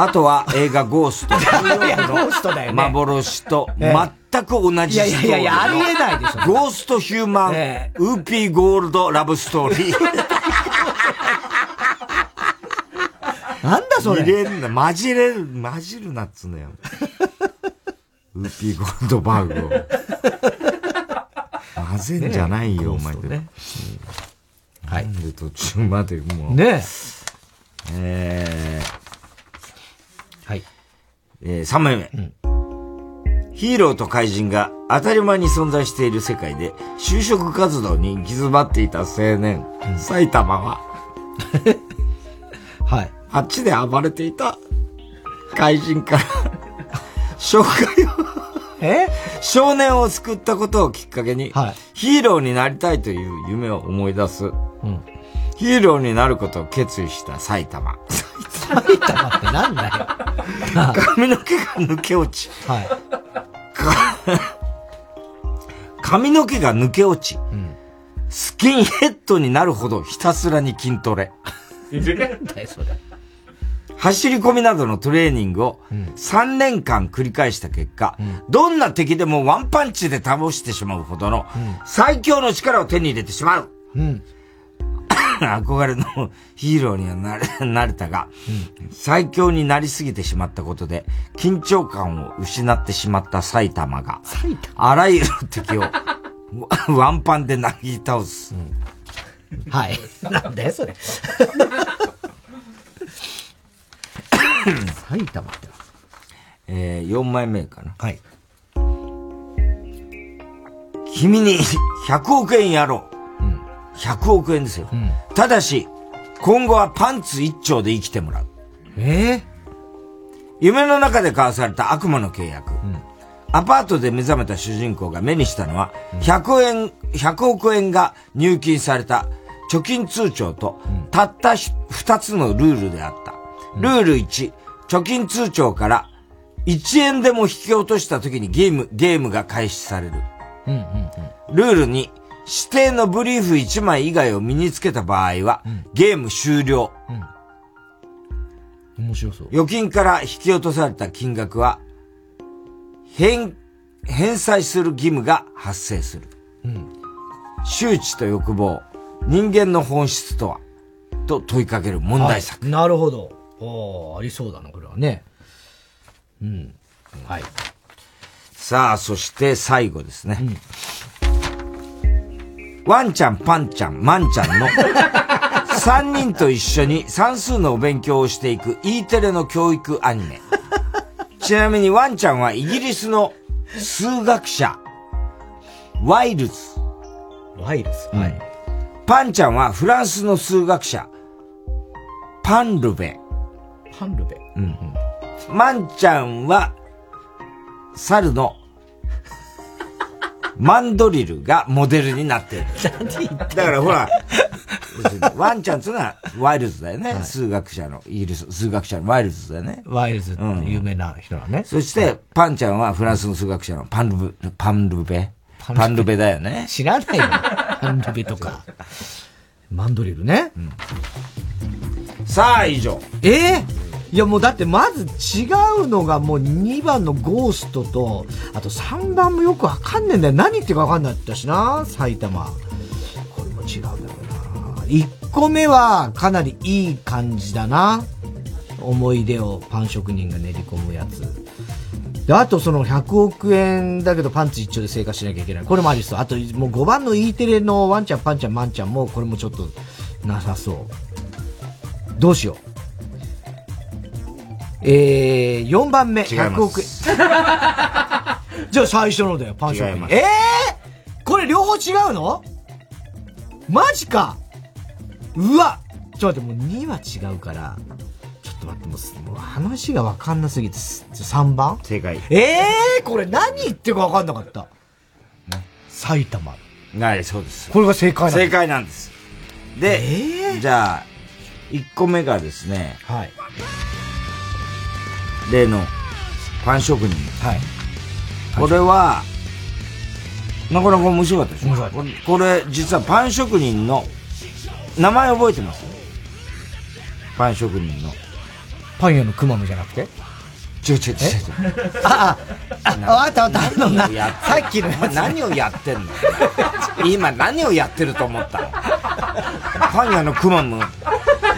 あとは映画ゴースト。ゴーストだよね幻とえ全く同じストーリーの。いやいやいやありえないでしょゴーストヒューマン、ウーピーゴールドラブストーリー。なんだそれ入れんな、混じれる、混じるなっつうのよ。ウーピーゴールドバーグを。混ぜんじゃないよ、お前で。はい。なんで途中までもう。ねえ。えー、はい。えー、3枚目。ヒーローと怪人が当たり前に存在している世界で就職活動に行き詰まっていた青年、埼玉は、はい。あっちで暴れていた怪人から紹介をえ？少年を救ったことをきっかけに、ヒーローになりたいという夢を思い出す。ヒーローになることを決意した埼玉。埼玉ってなんだよ。髪の毛が抜け落ち。はい。髪の毛が抜け落ち、スキンヘッドになるほどひたすらに筋トレ。なんだよ、それ。走り込みなどのトレーニングを3年間繰り返した結果、どんな敵でもワンパンチで倒してしまうほどの最強の力を手に入れてしまう。うん。憧れのヒーローにはなれ、なれたが、最強になりすぎてしまったことで、緊張感を失ってしまった埼玉が、あらゆる敵を ワンパンで投げ倒す。はい。なんだよ、それ。埼玉って。えー、4枚目かな。はい。君に100億円やろう。100億円ですよ。ただし、今後はパンツ一丁で生きてもらう。ええ夢の中で交わされた悪魔の契約。アパートで目覚めた主人公が目にしたのは、100円、100億円が入金された貯金通帳と、たった2つのルールであった。ルール1、貯金通帳から1円でも引き落とした時にゲーム、ゲームが開始される。うんうんうん。ルール2、指定のブリーフ1枚以外を身につけた場合は、ゲーム終了。面白そう。預金から引き落とされた金額は、返、返済する義務が発生する。うん。周知と欲望、人間の本質とは？と問いかける問題作。はいなるほど。おーありそうだな、これはね。うん。はい。さあ、そして最後ですね。ワンちゃん、パンちゃん、マンちゃんの 3人と一緒に算数のお勉強をしていく E テレの教育アニメ。ちなみにワンちゃんはイギリスの数学者、ワイルズ。ワイルズ？はい。パンちゃんはフランスの数学者、パンルベ。パンルベ。うん。マンちゃんは、猿の、マンドリルがモデルになってる。だからほら、ワンちゃんっていうのはワイルズだよね。数学者の、イギリス、数学者のワイルズだよね。ワイルズって有名な人だね。そして、パンちゃんはフランスの数学者のパンルブ、パンルベパンルベだよね。知らないよ。パンルベとか。マンドリルね。さあ、以上。ええいやもうだってまず違うのがもう2番のゴーストと、あと3番もよくわかんねえんだよ。何言ってるかわかんなかったしな、埼玉。これも違うんだろうな。1個目はかなりいい感じだな。思い出をパン職人が練り込むやつ。で、あとその100億円だけどパンツ一丁で生活しなきゃいけない。これもありそう。あともう5番の E テレのワンちゃんパンちゃんマンちゃんもこれもちょっとなさそう。どうしよう。えー、4番目、違います100億円。じゃあ最初のだよ、パン職人。えー、これ両方違うの？マジかうわちょっと待って、もう2は違うから、ちょっと待って、もう話がわかんなすぎて、す3番？正解。えー、これ何言ってるかわかんなかった。埼玉。はい、そうです。これが正解なの正解なんです。で、じゃあ、1個目がですね、はい。例のパン職人。はい。これは、なかなか面白かったでしょこれこれ、実はパン職人の、名前覚えてます？パン職人の。パン屋のくまむじゃなくて？違う違う違う違う。ああ、あ、わかったわかった。あのな何をやってさっきのやつ。何をやってんの今何をやってると思ったのパン屋のクマム。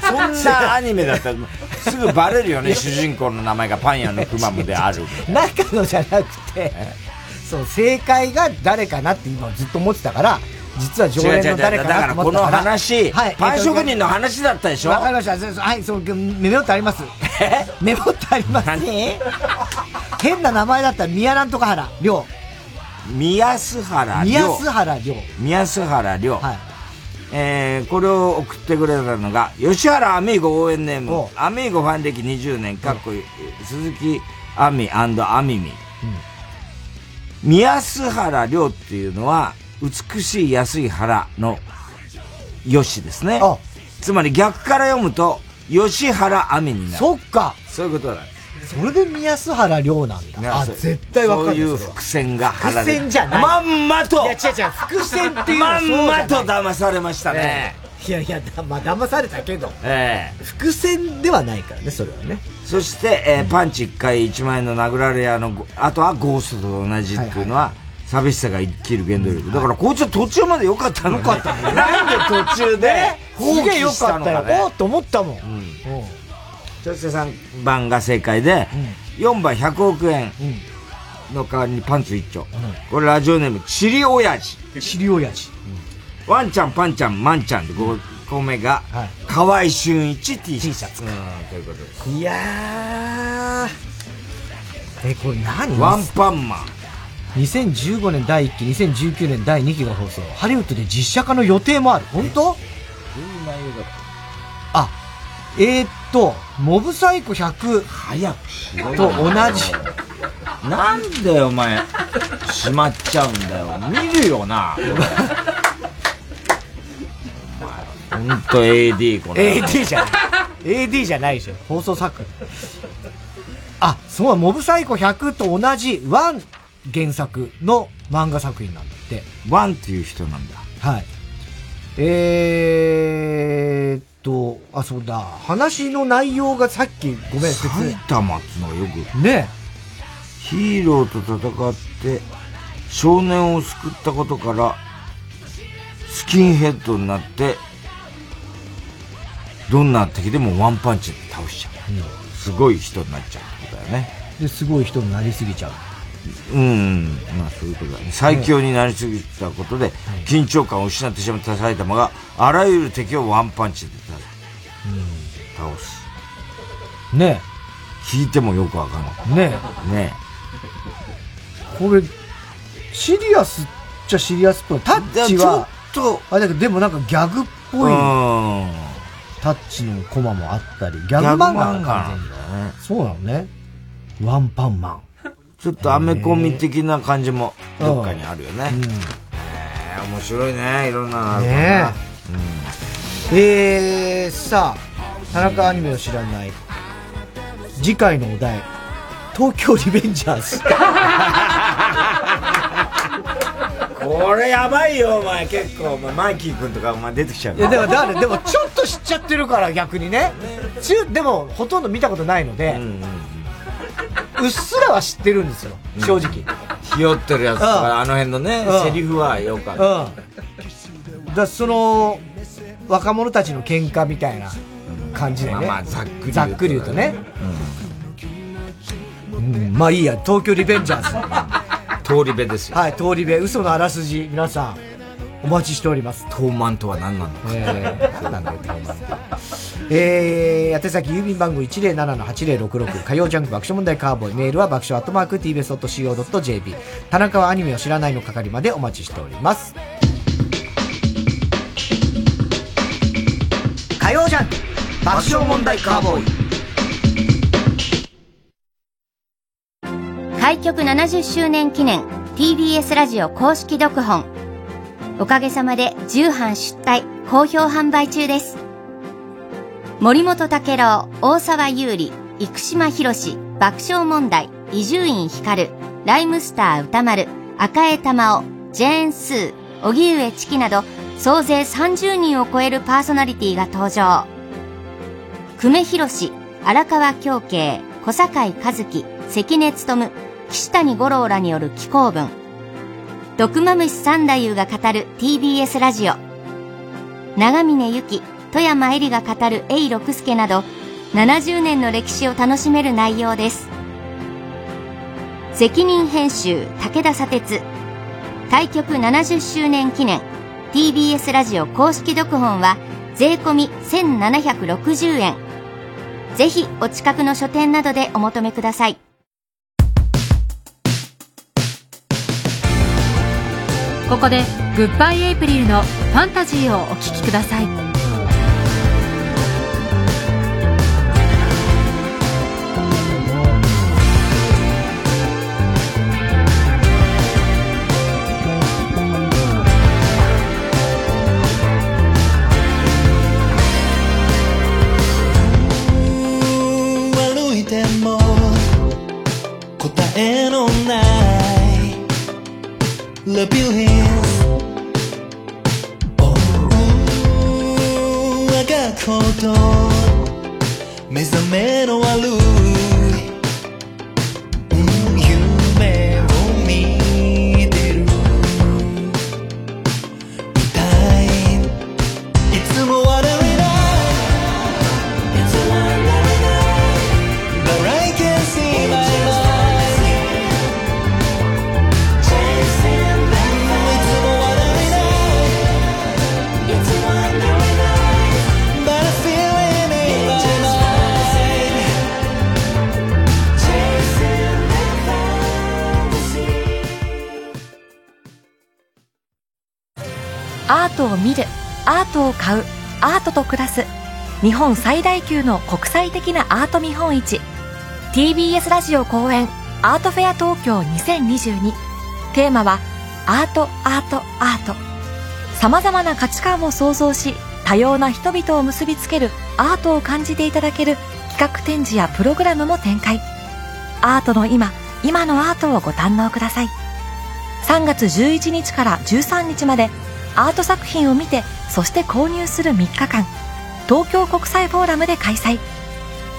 そんなアニメだったら、すぐバレるよね、主人公の名前がパン屋のクマムである。中のじゃなくて、そう、正解が誰かなって今ずっと思ってたから、実は常連の誰か。だからこの話はい、パン職人の話だったでしょ？わかりました。はい、そう、メモってあります。メモってあります。何？変な名前だったら宮なんとか原、亮。宮須原亮。宮須原亮。宮須原亮。えー、これを送ってくれたのが、吉原アミーゴ応援ネーム、アミーゴファン歴20年、かっこいい、鈴木アミアミミ。宮須原亮っていうのは、美しい安い原のよしですね。つまり逆から読むと、吉原雨になる。そっか。そういうことだ。それで宮須原亮なんだ。あ、絶対わかる。そういう伏線が張られ伏線じゃない。まんまと。いや、違う違う、伏線っていうのはまんまと騙されましたね。いやいや、だまあ、騙されたけど。ええ伏線ではないからね、それはね。そして、えーパンチ1回1万円の殴られ屋のご、あとはゴーストと同じっていうのは、寂しさが生きる原動力。だから、こいつは途中まで良かったのよかったなんで途中で放すげえ良かったよ。おと思ったもん。そして3番が正解で、4番100億円の代わりにパンツ一丁。これラジオネーム、チリオヤジ。チリオヤジ。ワンちゃん、パンちゃん、マンちゃんで5個目が、河合俊一 T シャツ。うん、ということです。いやー。え、これ何？ワンパンマン。2015年第1期、2019年第2期が放送。ハリウッドで実写化の予定もある。本当？どういう内容だっあ、えー、っと、モブサイコ100早くしろよと同じ。なんだよ、お前。しまっちゃうんだよ。見るよな。ほんと AD これ。AD じゃない。AD じゃないでしょ。放送作品。あ、そうだ、モブサイコ100と同じワン原作の漫画作品なんだって。ワンっていう人なんだ。はい。えーっと、あ、そうだ。話の内容がさっき、ごめん、説明埼玉っつうのがよく。ねヒーローと戦って、少年を救ったことから、スキンヘッドになって、どんな敵でもワンパンチで倒しちゃう。すごい人になっちゃうってことだよね。で、すごい人になりすぎちゃう。うん、まあそういうことだね。最強になりすぎたことで、緊張感を失ってしまった埼玉が、あらゆる敵をワンパンチで倒す。ね聞いてもよくわかんない。ねねこれ、シリアスっちゃシリアスっぽい。タッチは、ちょっと、あれだけど、でもなんかギャグっぽいうんタッチのコマもあったり、ギャグ漫画なん完全に。だね。そうなのね。ワンパンマン。ちょっとアメコミ的な感じもどっかにあるよね。うんえー面白いね。いろんなのあるからねな。えー、さあ、田中アニメを知らない。次回のお題、東京リベンジャーズ。これやばいよ、お前。結構、お前、マイキー君とか、お前出てきちゃういや、でも、だから、でも、ちょっと知っちゃってるから、逆にね。ちゅでも、ほとんど見たことないので、うっすらは知ってるんですよ、正直。ひよってるやつとうんか、あの辺のねうん、セリフはよくある。うん。だその、若者たちの喧嘩みたいな感じでね。まあまあざっくり言うとざっくり言うとね。うんまあいいや、東京リベンジャーズ。通り部ですよ。はい、通り部、嘘のあらすじ、皆さん、お待ちしております。東満とは何なのか。えー、なんだよ、東満えー、宛先郵便番号107-8066火曜ジャンク爆笑問題カーボーイ。メールは爆笑アットマーク TBS.CO.JP 田中はアニメを知らないの係までお待ちしております。火曜ジャンク爆笑問題カーボーイ。開局70周年記念 TBS ラジオ公式読本おかげさまで重版出題好評販売中です。森本武郎大沢優里生島博士爆笑問題伊集院光ライムスター歌丸赤江玉緒ジェーン・スー荻上チキなど総勢30人を超えるパーソナリティが登場。久米宏荒川京慶小堺一樹関根勤岸谷五郎らによる紀行文。毒まむし三太夫が語る TBS ラジオ。長峰由紀富山恵里が語る永六輔など70年の歴史を楽しめる内容です。責任編集武田砂鉄。開局70周年記念 TBS ラジオ公式読本は税込1760円。ぜひお近くの書店などでお求めください。ここでグッバイエイプリルのファンタジーをお聴きください。答えのない。日本最大級の国際的なアート見本市。TBS ラジオ公演アートフェア東京2022テーマはアートアートアート。様々な価値観を創造し多様な人々を結びつけるアートを感じていただける企画展示やプログラムも展開。アートの今今のアートをご堪能ください。3月11日から13日までアート作品を見てそして購入する3日間。東京国際フォーラムで開催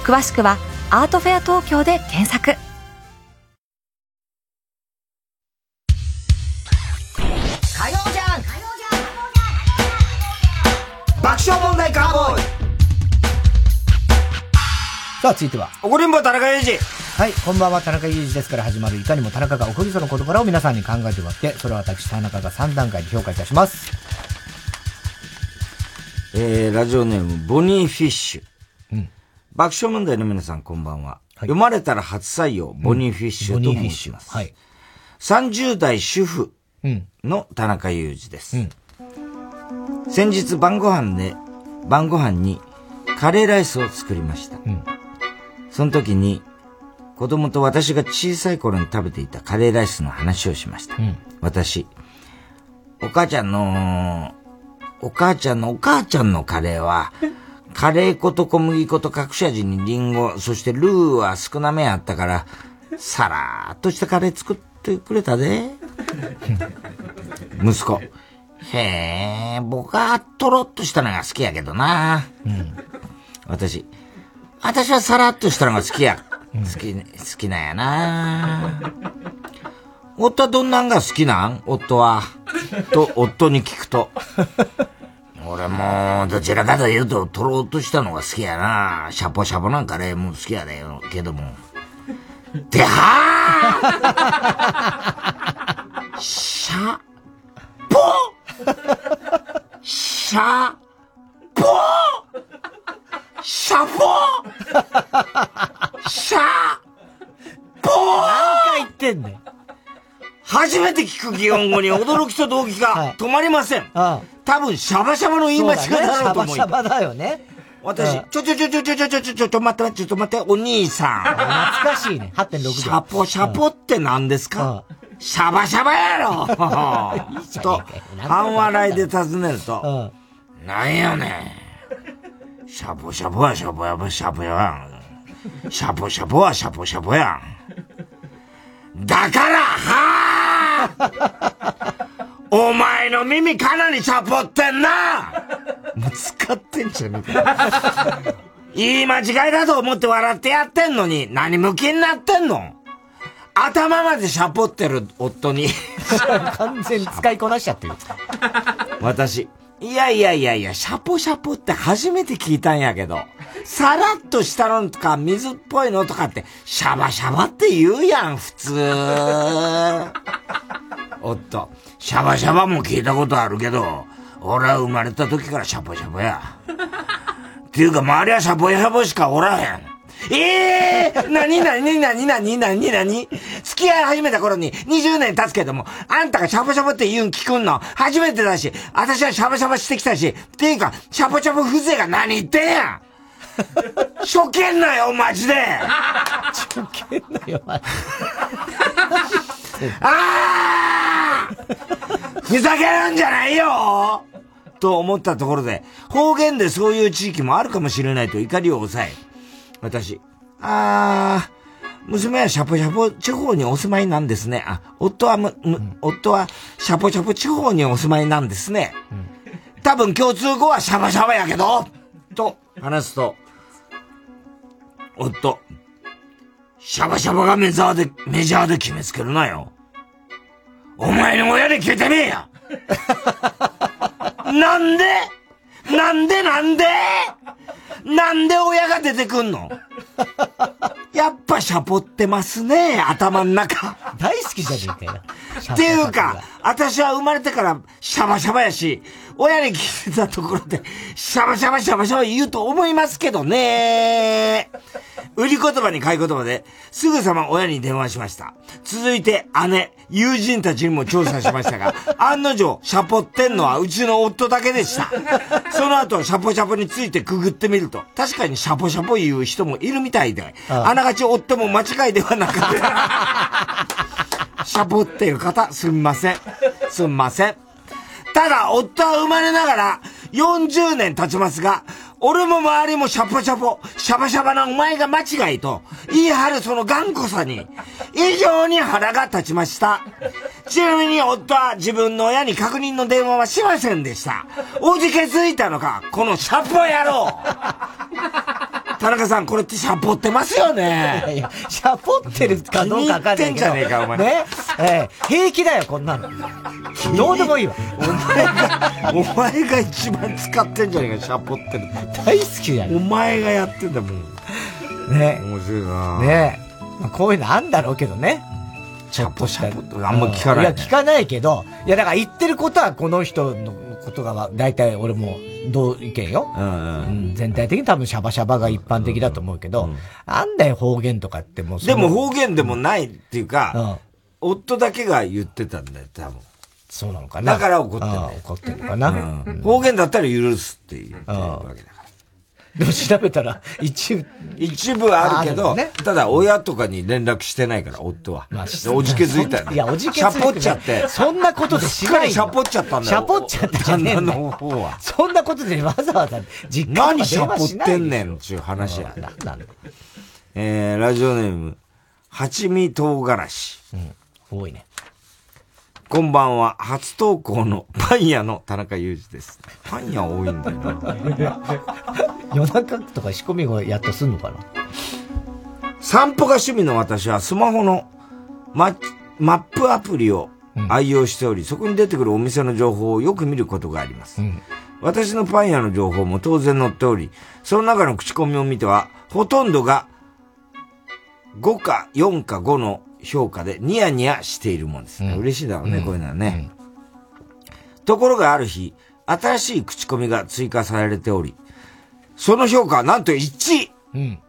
詳しくはアートフェア東京で検索火曜じゃん爆笑問題カーボーイさあ、続いては。怒りんぼ田中裕二。はい、こんばんは、田中裕二ですから始まる、いかにも田中が怒りそうな事柄を皆さんに考えてもらって、それを私、田中が3段階で評価いたします。えー、ラジオネーム、ボニーフィッシュ。うん爆笑問題の皆さんこんばんは。読まれたら初採用、ボニーフィッシュと申します。はい。30代主婦うん。の田中裕二です。先日晩ご飯で、晩ご飯にカレーライスを作りました。その時に、子供と私が小さい頃に食べていたカレーライスの話をしました。私、お母ちゃんの、お母ちゃんのお母ちゃんのカレーは、カレー粉と小麦粉と隠し味にリンゴ、そしてルーは少なめあったから、さらーっとしたカレー作ってくれたで。息子。へえ、僕はトロッとしたのが好きやけどな。私。私はさらっとしたのが好きや。好き、好きなんやな。夫はどんなんが好きなん？夫は。と、夫に聞くと。俺も、どちらかというと、とろっとしたのが好きやな。シャポシャポなんカレーも好きやでよ、けども。ではーシャ、ポシャ、ポシャポシャ、ポ何回言ってんねん。初めて聞く擬音語に驚きと動機が止まりません。多分、シャバシャバの言い間違いだろうと思いシャバシャバだよね。私、うんちょちょちょちょちょちょちょちょちょちょ待ってちょっと待って、お兄さん。懐かしいね。8.6秒。シャポシャポって何ですかシャバシャバやろと、半笑いで尋ねると、なんやねん。シャポシャポはシャポやぼシャポやん。シャポシャポはシャポシャポやん。だから、はぁ お前の耳かなりシャポってんなもう使ってんじゃねえか。いい間違いだと思って笑ってやってんのに、何向きになってんの頭までシャポってる夫に。完全に使いこなしちゃってる。私、いやいやいやいや、シャポシャポって初めて聞いたんやけど、さらっとしたのとか水っぽいのとかって、シャバシャバって言うやん、普通。夫、シャバシャバも聞いたことあるけど、俺は生まれた時からシャポシャポや。っていうか、周りはシャポシャポしかおらへん。ええー、なになになになになになに付き合い始めた頃に20年経つけども、あんたがシャボシャボって言うん聞くんの初めてだし、私はシャボシャボしてきたし、っていうか、シャボシャボ風情が何言ってんや？ん初見なよ、マジで。初見なよ、マジあー！ふざけるんじゃないよ！と思ったところで、方言でそういう地域もあるかもしれないと怒りを抑え、私、あ娘はシャポシャポ地方にお住まいなんですね。あ、夫はむ、む、夫はシャポシャポ地方にお住まいなんですね。多分共通語はシャバシャバやけど、と話すと、夫、シャバシャバがメジャーで、メジャーで決めつけるなよ。お前の親で決めてめえや。なんで？なんでなんで？なんで親が出てくんの？やっぱシャポってますね、頭ん中。大好きじゃねえかよ。っていうか、私は生まれてからシャバシャバやし、親に聞いたところで、シャバシャバシャバシャバ言うと思いますけどね。売り言葉に買い言葉で、すぐさま親に電話しました。続いて姉、友人たちにも調査しましたが、案の定、シャポってんのはうちの夫だけでした。その後、シャポシャポについてくぐってみると、確かにシャポシャポ言う人もいるみたいで、あながち夫も間違いではなかった。シャポっていう方、すみません。すみません。ただ、夫は生まれながら40年経ちますが、俺も周りもシャポシャポ、シャバシャバなお前が間違いと言い張るその頑固さに、異常に腹が立ちました。ちなみに夫は自分の親に確認の電話はしませんでした。おじけづいたのか、このシャポ野郎田中さん、これってシャポってますよね。いやいや、シャポってるかどうかわかんないけど。ってんじゃねえか、お前。ね。ええ、平気だよ、こんなの。どうでもいいわ。お前が、お前が一番使ってんじゃねえか、シャポってる。大好きじゃん。お前がやってんだもん。ね。面白いなねまあ、こういうのあんだろうけどね。シャポシャポあんま聞かない、いや、聞かないけど、いや、だから言ってることはこの人のことが、大体俺も同意見よ。うん全体的に多分シャバシャバが一般的だと思うけど、あんだよ方言とかってもうでも方言でもないっていうか、夫だけが言ってたんだよ、多分。そうなのかな。だから怒ってんだよ。怒ってるのかな。うん方言だったら許すって言ってるわけだから。でも調べたら、一部、一部あるけど、ねただ親とかに連絡してないから、夫は。まあでおじけづいたよいや、おじけづいてシャポっちゃって。そんなことでしないよしっかりシャポっちゃったんだよ。シャポっちゃったじゃねえんだの方は。そんなことでわざわざ実家何シャポってんねんっていう話や。なんだえー、ラジオネーム、八味唐辛子。うん、多いね。こんばんは、初投稿のパン屋の田中裕二です。パン屋多いんだよな。夜中とか仕込みをやっとすんのかな？散歩が趣味の私はスマホのママップアプリを愛用しており、そこに出てくるお店の情報をよく見ることがあります。私のパン屋の情報も当然載っており、その中の口コミを見ては、ほとんどが5か4か5の評価でニヤニヤしているもんですね。嬉しいだろうね、こういうのはね。ところがある日、新しい口コミが追加されており、その評価はなんと 1! うん。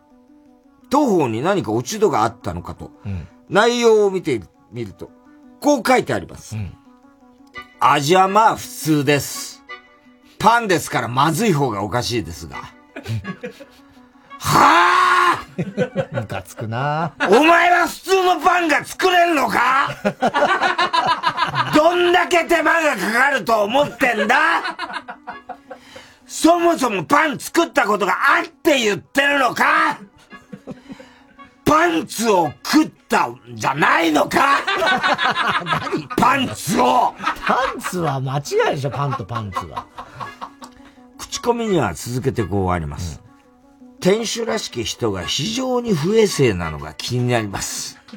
当方に何か落ち度があったのかと、内容を見てみると、こう書いてあります。味はまあ普通です。パンですからまずい方がおかしいですが。はぁムカつくな。お前は普通のパンが作れるのか？どんだけ手間がかかると思ってんだ？そもそもパン作ったことがあって言ってるのか？パンツを食ったんじゃないのか？パンツを。パンツは間違いでしょ、パンとパンツは。口コミには続けてこうあります。店主らしき人が非常に不衛生なのが気になります。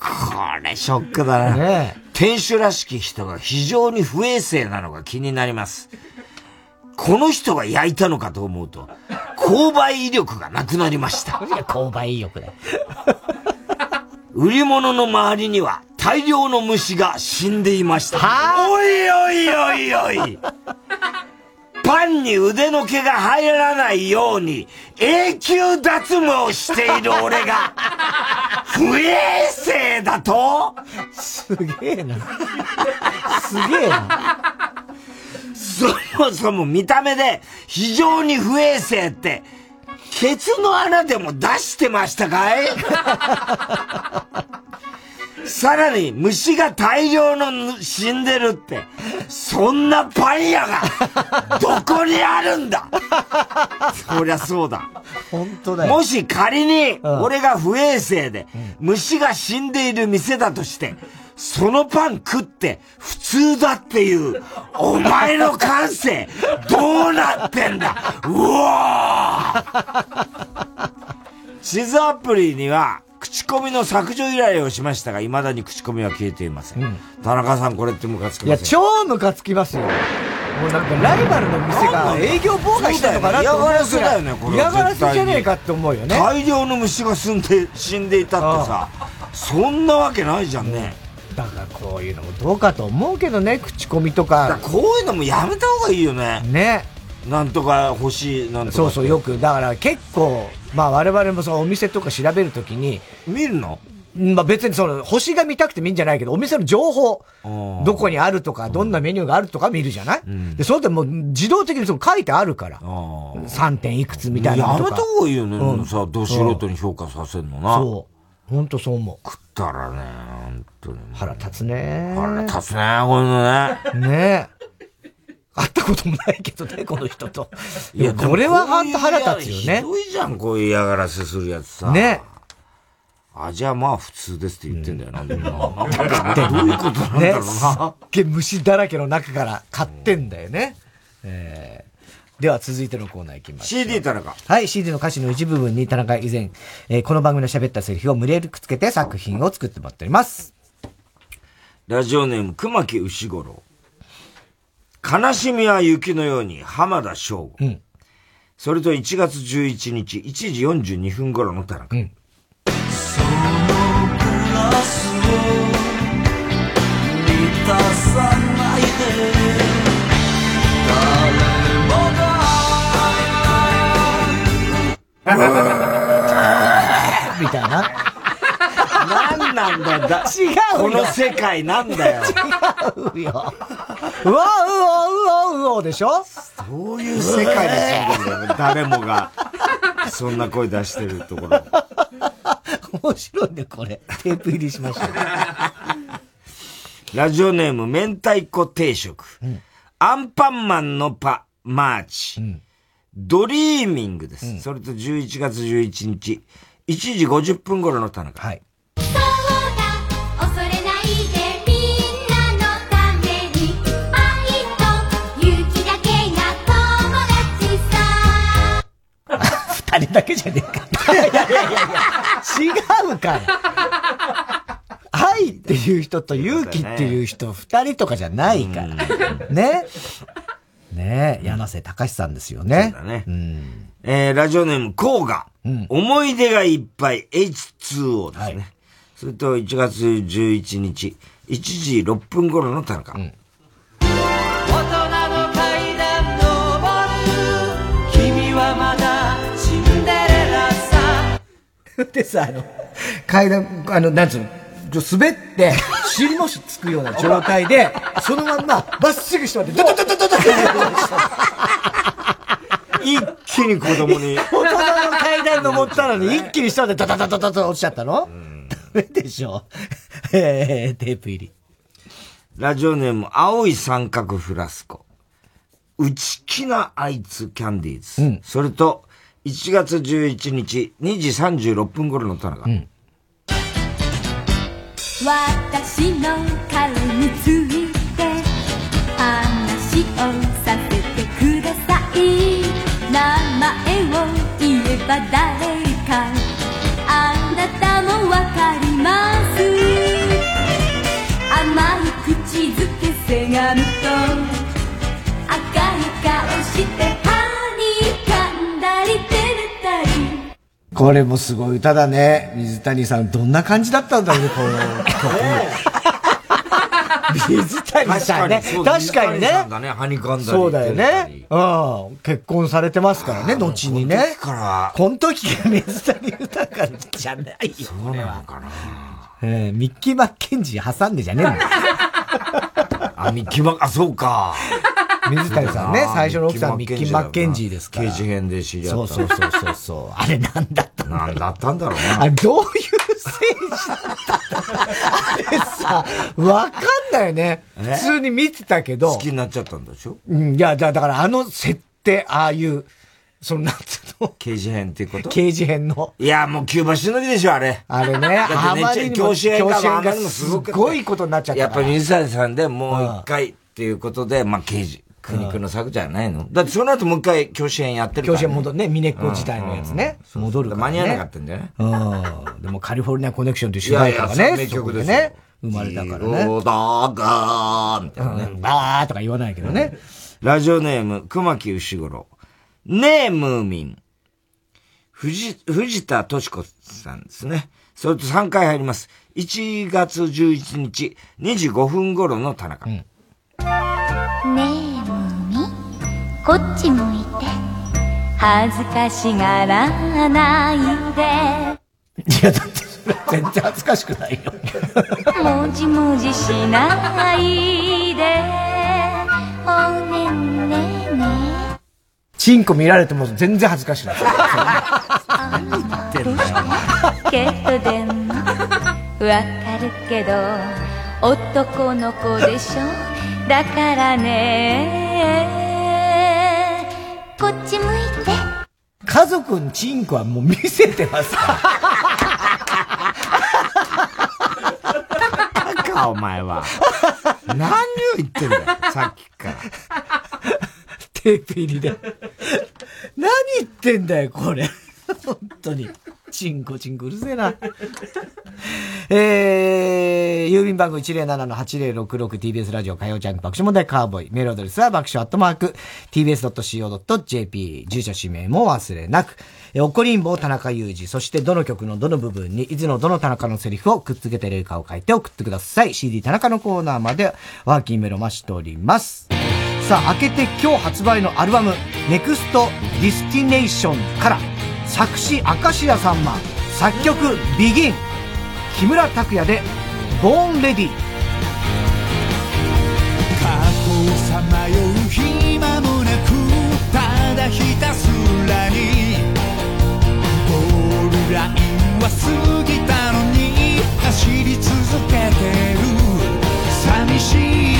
これショックだな。店主らしき人が非常に不衛生なのが気になります。この人が焼いたのかと思うと、購買意欲がなくなりました。購買意欲だよ。売り物の周りには大量の虫が死んでいました。おいおいおいおいパンに腕の毛が入らないように永久脱毛している俺が 不衛生だと？すげえな。すげえな。そもそも見た目で非常に不衛生ってケツの穴でも出してましたかい？さらに虫が大量の死んでるって、そんなパン屋が、どこにあるんだ?そりゃそうだ。本当だよ。もし仮に、俺が不衛生で、虫が死んでいる店だとして、そのパン食って普通だっていう、お前の感性、どうなってんだ?うわー!地図アプリには、口コミの削除依頼をしましたが、未だに口コミは消えていません。田中さん、これってムカつきいや、ません超ムカつきますよ。もうなんかライバルの店が営業妨害したのかなって思うぐらいそうだよね嫌がらせだよねこれ嫌がらせじゃねえかって思うよね。大量の虫が住んで、死んでいたってさ、そんなわけないじゃんね。だからこういうのもどうかと思うけどね、口コミとか。こういうのもやめた方がいいよね。ね。なんとか欲しい、なんとか。そうそう、よく。だから結構、まあ我々もそのお店とか調べるときに。見るの？まあ別にその、星が見たくてもいいんじゃないけど、お店の情報、どこにあるとか、どんなメニューがあるとか見るじゃない、で、それでもう自動的にその書いてあるから。3点いくつみたいな。やめた方がいいよね。うんさ、ど素人に評価させるのな。そう。ほんとそう思う。食ったらね、本当に。腹立つね。腹立つね、こういうのね。ねえ。会ったこともないけどね、この人と。いや、これは本当腹立つよねひ。どいじゃん、こういう嫌がらせするやつさ。ねあ、じゃあまあ普通ですって言ってんだよな、でもな。なんかどういうことなんだろうね、な。すっげえ虫だらけの中から買ってんだよね。えーでは続いてのコーナー行きましょう。CD 田中。はい、CD の歌詞の一部分に田中以前、えーこの番組の喋ったセリフを無理やりくっつけて作品を作ってもらっております。ラジオネーム、熊木牛五郎。悲しみは雪のように、浜田省吾。それと1月11日、1時42分頃の田中。ラスを満たさないで誰もみたいな。何なんだよ、だ違うよこの世界なんだよ。違うよ。うわ、うわ、うわ、うわでしょ？そういう世界で住んでんだよ、誰もが。そんな声出してるところ。面白いね、これ。テープ入りしました。ラジオネーム、明太子定食。アンパンマンのパ、マーチ。ドリーミングです。それと11月11日、1時50分頃の田中。はい。さ二人だけじゃねえか。いやいやいやいや、違うから。愛っていう人と勇気っていう人、二人とかじゃないから。ね。ねえ、柳瀬隆さんですよね。そうだね。えー、ラジオネーム、コーガ。思い出がいっぱい H2O ですね。それと1月11日、1時6分頃の田中。大人でさ、あの、階段、あの、なんつうの、滑って、尻もしつくような状態で、そのまんま、まっすぐしてまで、ドドドドドドド一気に子供に。大人の階段登ったのに、一気に下までドドドドドド落ちちゃったのダメでしょ。えー、テープ入り。ラジオネーム、青い三角フラスコ。内気なあいつキャンディーズ。それと、1月11日、2時36分頃の田中。私の顔について話をさせてください。名前を言えば誰か。あなたもわかります。甘い口づけせがむとこれもすごい歌だね。水谷さん、どんな感じだったんだろうね、この曲。水谷さんね。確かにね水谷さん。がね、はにかんだり。そうだよね。うん。結婚されてますからね、後にね。から。この時が水谷豊じゃないよ。そうなのかな。えーミッキー・マッケンジー挟んでじゃねえんだよ。あ、ミッキーマッ、あ、そうか。水谷さんね、最初の奥さんミッキー・マッケンジーですから。刑事編で知り合った。そうそうそうそう。あれなんだったんだなんだったんだろうな。あれどういう政治だったあれさ、わかんないよね。普通に見てたけど。好きになっちゃったんでしょ？うん、いや、だからあの設定、ああいう、その、なんつうの？刑事編っていうこと？刑事編の。いや、もうキューバしのぎでしょ、あれ。あれね。あまりにも教師編がすごいことになっちゃったやっぱ水谷さんでもう一回っていうことで、まあ刑事。苦肉の策じゃないの？だってその後もう一回教師編やってるから、ね。教師編戻るね、ミネッコ自体のやつね。戻るから、ね。間に合わなかったんだよね。うん。でもカリフォルニアコネクションという主題歌がね、名曲ですね。生まれたからね。ローダーガーみたいなね。バーとか言わないけどね。ラジオネーム、熊木牛五郎。ねえ、ムーミン。藤、藤田敏子さんですね。それと3回入ります。1月11日25分頃の田中。うん、ねえ。こっち向いて。恥ずかしがらないで。いや、だってそれ全然恥ずかしくないよ。もじもじしないで。おねんねね。チンコ見られても全然恥ずかしくない。けどでもわかるけど男の子でしょ？だからねこっち向いて。家族にチンコはもう見せてますか？かお前は。何を言ってんだよさっきから。テープ入りで。何言ってんだよこれ。本当に。チンコチンコうるせえな。えー、郵便番号 107-8066TBS ラジオ火曜ジャンク爆笑問題カーボーイ。メールアドレスは爆笑アットマーク tbs.co.jp。住所氏名も忘れなく。え、おこりんぼ田中裕二。そしてどの曲のどの部分に、いつのどの田中のセリフをくっつけてるかを書いて送ってください。CD 田中のコーナーまでワーキングメロマしております。さあ、明けて今日発売のアルバム、ネクストディスティネーションから、作詞明石家さんま作曲ビギン木村拓哉でボーンレディ過去をさまよう暇もなくただひたすらにゴールラインは過ぎたのに走り続けてる。寂しい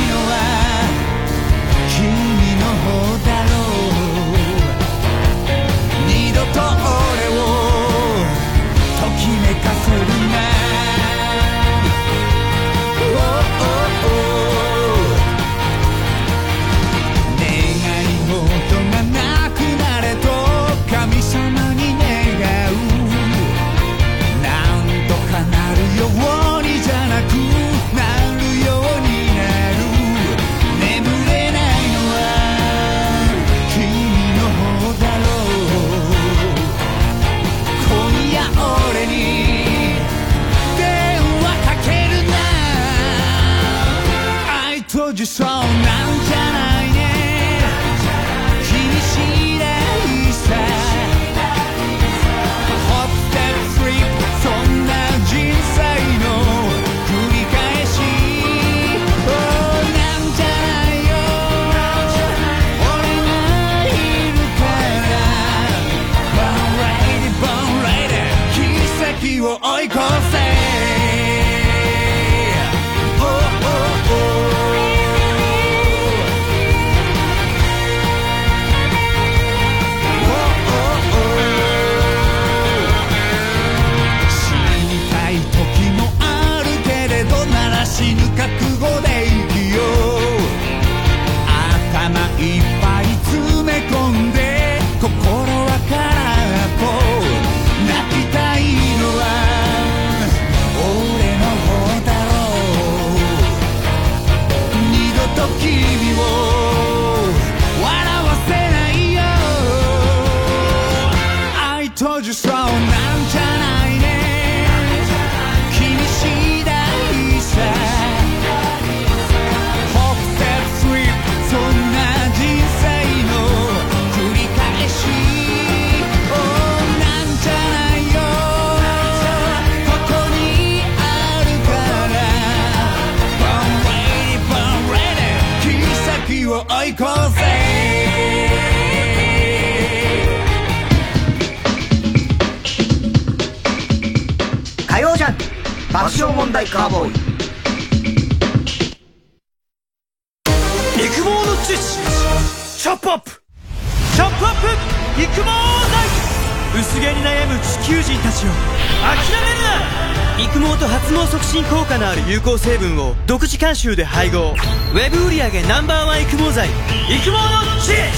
独自監修で配合。ウェブ売上 Ｎｏ.1 育毛剤。育毛の知恵。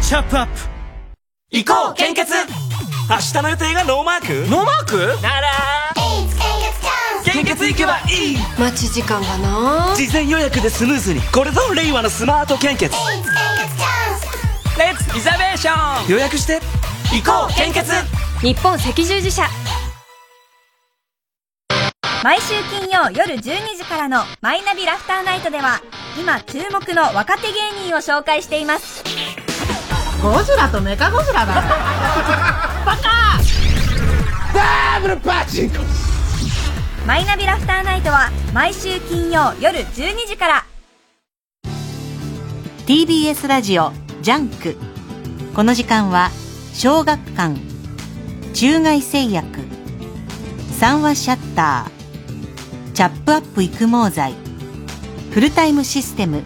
チャップアップ。行こう献血。明日の予定がノーマーク？ノーマーク？なら。献血行けばいい。待ち時間がな。事前予約でスムーズに。これぞ令和のスマート献血。 Let's reservation。予約して。行こう献血。日本赤十字社毎週金曜夜12時からの「マイナビラフターナイト」では今注目の若手芸人を紹介しています。ゴジラとメカゴジラだ。バカ！ダブルパチンコマイナビラフターナイトは毎週金曜夜12時から。TBS ラジオジャンク。この時間は小学館中外製薬三話シャッターチャップアップ育毛剤フルタイムシステム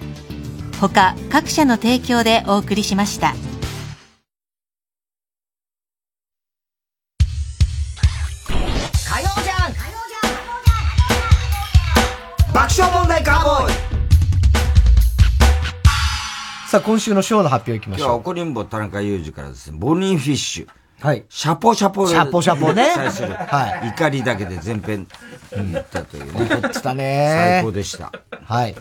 他各社の提供でお送りしました。火曜じゃん爆笑問題カーボーイさあ、今週のショーの発表いきましょう。今日は怒りんぼ田中裕二からですね、ボニーフィッシュ。はい。シャポシャポシャポシャポね。は怒りだけで全編、うん、言ったというね。怒ってたね最高でした。はい。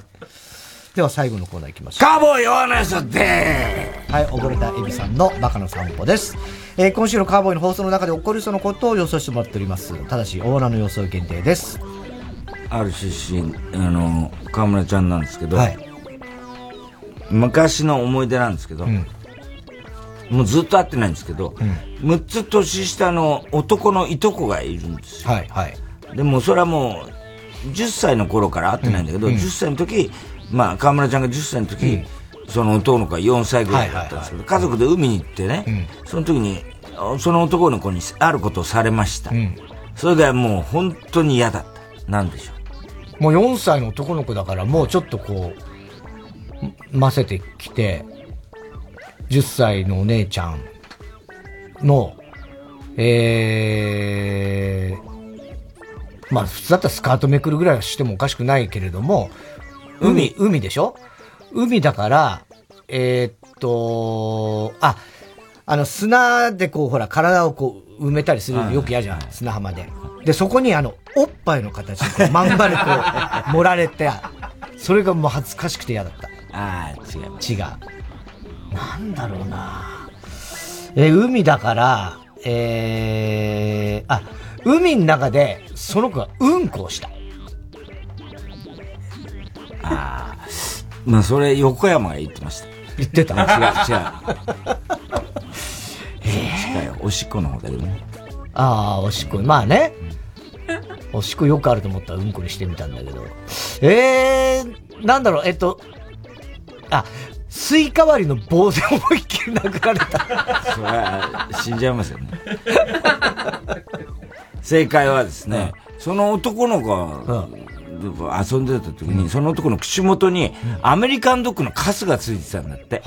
では最後のコーナー行きましょう。カーボーイオーナーショではい、溺れたエビさんのバカの散歩です。えー今週のカーボーイの放送の中で起こりそうなことを予想してもらっております。ただし、オーナーの予想限定です。ある出身、あの、河村ちゃんなんですけど、はい昔の思い出なんですけど、もうずっと会ってないんですけど、6つ年下の男のいとこがいるんですよ。はい、はい。でもそれはもう、10歳の頃から会ってないんだけど、うんうん10歳の時、まあ、河村ちゃんが10歳の時、その男の子が4歳ぐらいだったんですけど、家族で海に行ってね、その時に、その男の子にあることをされました。それがもう本当に嫌だった。なんでしょう。もう4歳の男の子だから、もうちょっとこう、ませてきて、10歳のお姉ちゃんの、えー、まあ普通だったらスカートめくるぐらいはしてもおかしくないけれども、海、海でしょ？海だから、えーっと、あ、あの砂でこうほら体をこう埋めたりするのよく嫌じゃん、砂浜で。で、そこにあの、おっぱいの形でまん丸こう盛られて、それがもう恥ずかしくて嫌だった。ああ、違います。違う。なんだろうなえー海だから、えー、あ、海の中で、その子がうんこをした。ああ、まあそれ横山が言ってました。言ってた？違う、違う。近いよ。おしっこの方だけどね。ああ、おしっこ。まあね。おしっこよくあると思ったらうんこにしてみたんだけど。えー、なんだろう、えっと、あ、スイカ割りの棒で思いっきり殴られた。それは死んじゃいますよね。正解はですね、その男の子が、遊んでた時に、その男の口元にアメリカンドッグのカスがついてたんだって。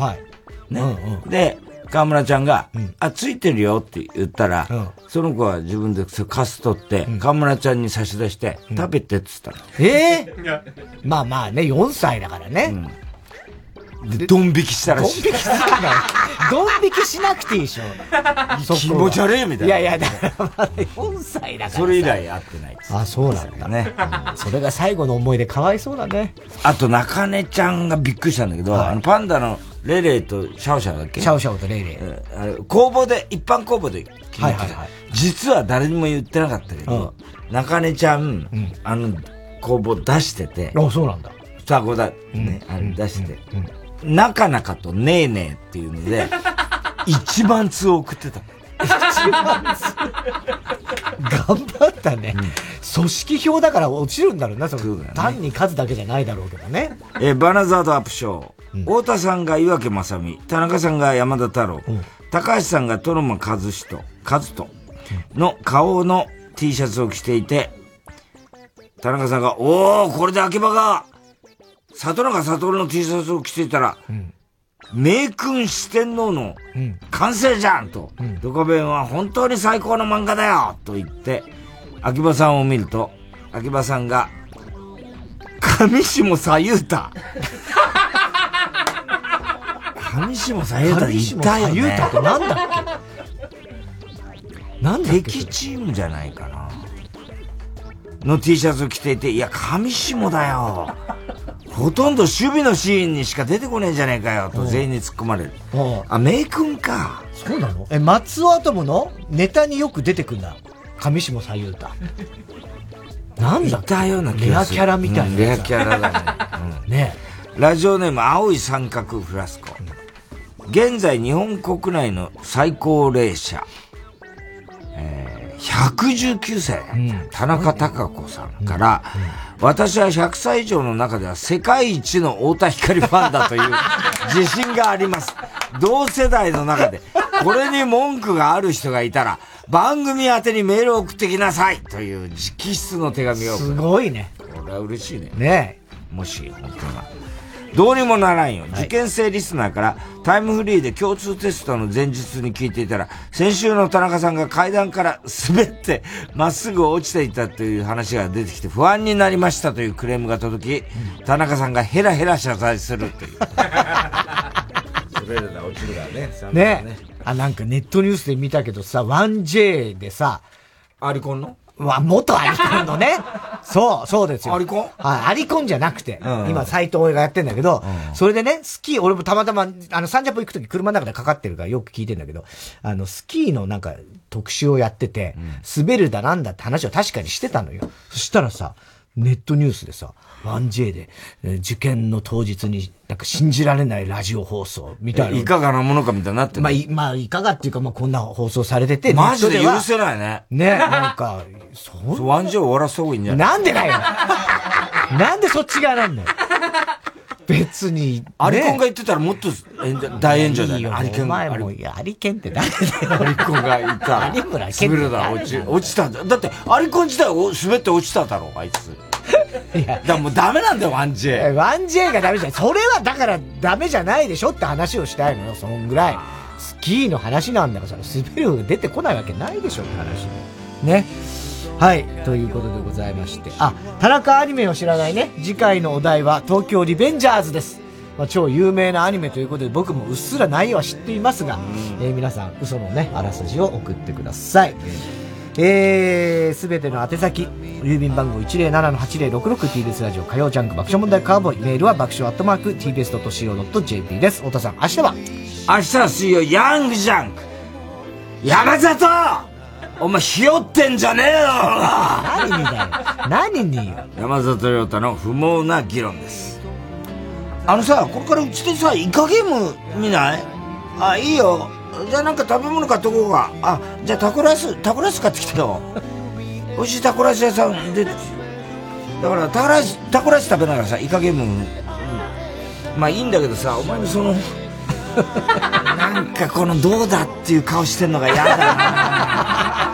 ね。で、河村ちゃんが、あ、ついてるよって言ったら、その子は自分でカス取って、河村ちゃんに差し出して、食べてって言ったの。ええまあまあね、4歳だからね。で、ドン引きしたらしい。ドン引きするな。ドン引きしなくていいでしょ。気持ち悪いみたいないやいや、だからまだ4歳だからさ。それ以来会ってないです。あ、そうなんだね。それが最後の思い出かわいそうだね。あと、中根ちゃんがびっくりしたんだけど、あの、パンダのレイレイとシャオシャオだっけ？シャオシャオとレイレイ。あれ公募で、一般公募で決めてたはいはいはい実は誰にも言ってなかったけど、中根ちゃん、あの、公募出してて、あ、そうなんだ。双子だ、ね、あれ出して、なかなかとねえねえっていうので、一番通を送ってた。一番通。頑張ったね。組織票だから落ちるんだろうな、その単に数だけじゃないだろうけどね。えーバナザードアップショー。太田さんが岩城正美、田中さんが山田太郎、高橋さんがトロマ和人、和人の顔の T シャツを着ていて、田中さんが、おー、これで秋葉が、里中悟の T シャツを着ていたら、名君四天王の完成じゃんと、うん、ドカベンは本当に最高の漫画だよと言って、秋葉さんを見ると、秋葉さんが、上下左右太。上下左右太言ったよね。左右太ってなんだっけ？なんだっけ？敵チームじゃないかな。の T シャツを着ていて、いや、上下だよ。ほとんど守備のシーンにしか出てこねえじゃねえかよ、と全員に突っ込まれる。あ、名君か。そうなの？え、松尾アトムの？ネタによく出てくんだ。上下左右太。なんだ？いたような気がする。レアキャラみたいな、うん、レアキャラだね。うん、ねラジオネーム、青い三角フラスコ。現在、日本国内の最高齢者、えー、119歳、うん、田中孝子さんから、私は100歳以上の中では世界一の太田光ファンだという 自信があります。同世代の中で、これに文句がある人がいたら、番組宛てにメールを送ってきなさいという直筆の手紙を。すごいね。これは嬉しいね。ねもし、本当は。どうにもならんよ。受験生リスナーからタイムフリーで共通テストの前日に聞いていたら、先週の田中さんが階段から滑ってまっすぐ落ちていたという話が出てきて不安になりましたというクレームが届き、田中さんがヘラヘラ謝罪するという。滑るな、落ちるだね。ねね。あ、なんかネットニュースで見たけどさ、1J でさ、アリコンの？わ、元アリコンのね。そう、そうですよ。アリコン？はい、アリコンじゃなくて、うんうん、今、斎藤がやってんだけど、うん、それでね、スキー、俺もたまたま、あの、サンジャポ行くとき車の中でかかってるからよく聞いてんだけど、あの、スキーのなんか、特集をやってて、うん、滑るだなんだって話を確かにしてたのよ。そしたらさ、ネットニュースでさ、1J で、えー、受験の当日に、なんか信じられないラジオ放送みたいな。いかがなものかみたいになってまあ、い、まあ、いかがっていうか、まあ、こんな放送されてて、マジで許せないね。ね、なんか、そう。1J 終わらせた方がいいんじゃない？なんでだよなんでそっち側なんだよ別に、アリコンが言ってたらもっと大炎上だよ。アリコン。前も、アリケンって誰だよ。アリコンが言った有村ケン。滑るだ、落ち、落ちたんだ。だって、アリコン自体滑って落ちただろ、あいつ。いや、もうダメなんだよ、1J。1J がダメじゃない。それはだからダメじゃないでしょって話をしたいのよ、そんぐらい。スキーの話なんだから、滑るが出てこないわけないでしょって話。ね。はい。ということでございまして。あ、田中アニメを知らないね。次回のお題は東京リベンジャーズです。まあ、超有名なアニメということで僕もうっすら内容は知っていますが、えー、皆さん嘘のね、あらすじを送ってください。えー、すべての宛先、郵便番号 107-8066TBS ラジオ火曜ジャンク爆笑問題カーボーイ、メールは爆笑アットマーク TBS.CO.JP です。太田さん、明日は？明日は水曜、ヤングジャンク。山里！お前ひよってんじゃねえよ！何にだよ。何によ。山里亮太の不毛な議論です。あのさこれからうちでさイカゲーム見ない？あいいよじゃあなんか食べ物買っとこうか。あじゃあタコライスタコライス買ってきたよ。美味しいタコライス屋さんでだからタコライスタコライス食べながらさイカゲーム、うん、まあいいんだけどさお前のその なんかこのどうだっていう顔してんのが嫌だな。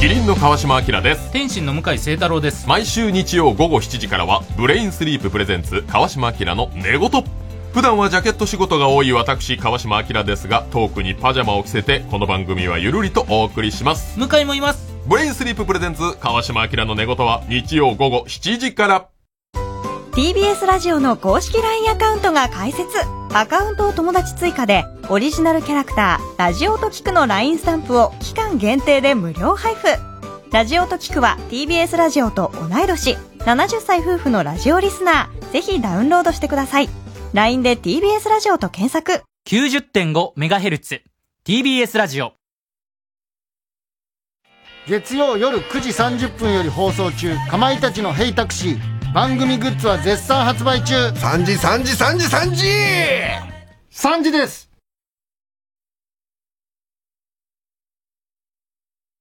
キリンの川島明です。天津の向清太朗です。毎週日曜午後7時からはブレインスリーププレゼンツ川島明の寝言普段はジャケット仕事が多い私川島明ですがトークにパジャマを着せてこの番組はゆるりとお送りします向もいますブレインスリーププレゼンツ川島明の寝言は日曜午後7時から TBS ラジオの公式 LINE アカウントが開設。アカウントを友達追加で、オリジナルキャラクター、ラジオとキクの LINE スタンプを期間限定で無料配布。ラジオとキクは TBS ラジオと同い年、70歳夫婦のラジオリスナー。ぜひダウンロードしてください。LINE で TBS ラジオと検索。90.5MHz。TBS ラジオ。月曜夜9時30分より放送中、かまいたちのヘイタクシー。番組グッズは絶賛発売中3時3時3時3時 !3 時です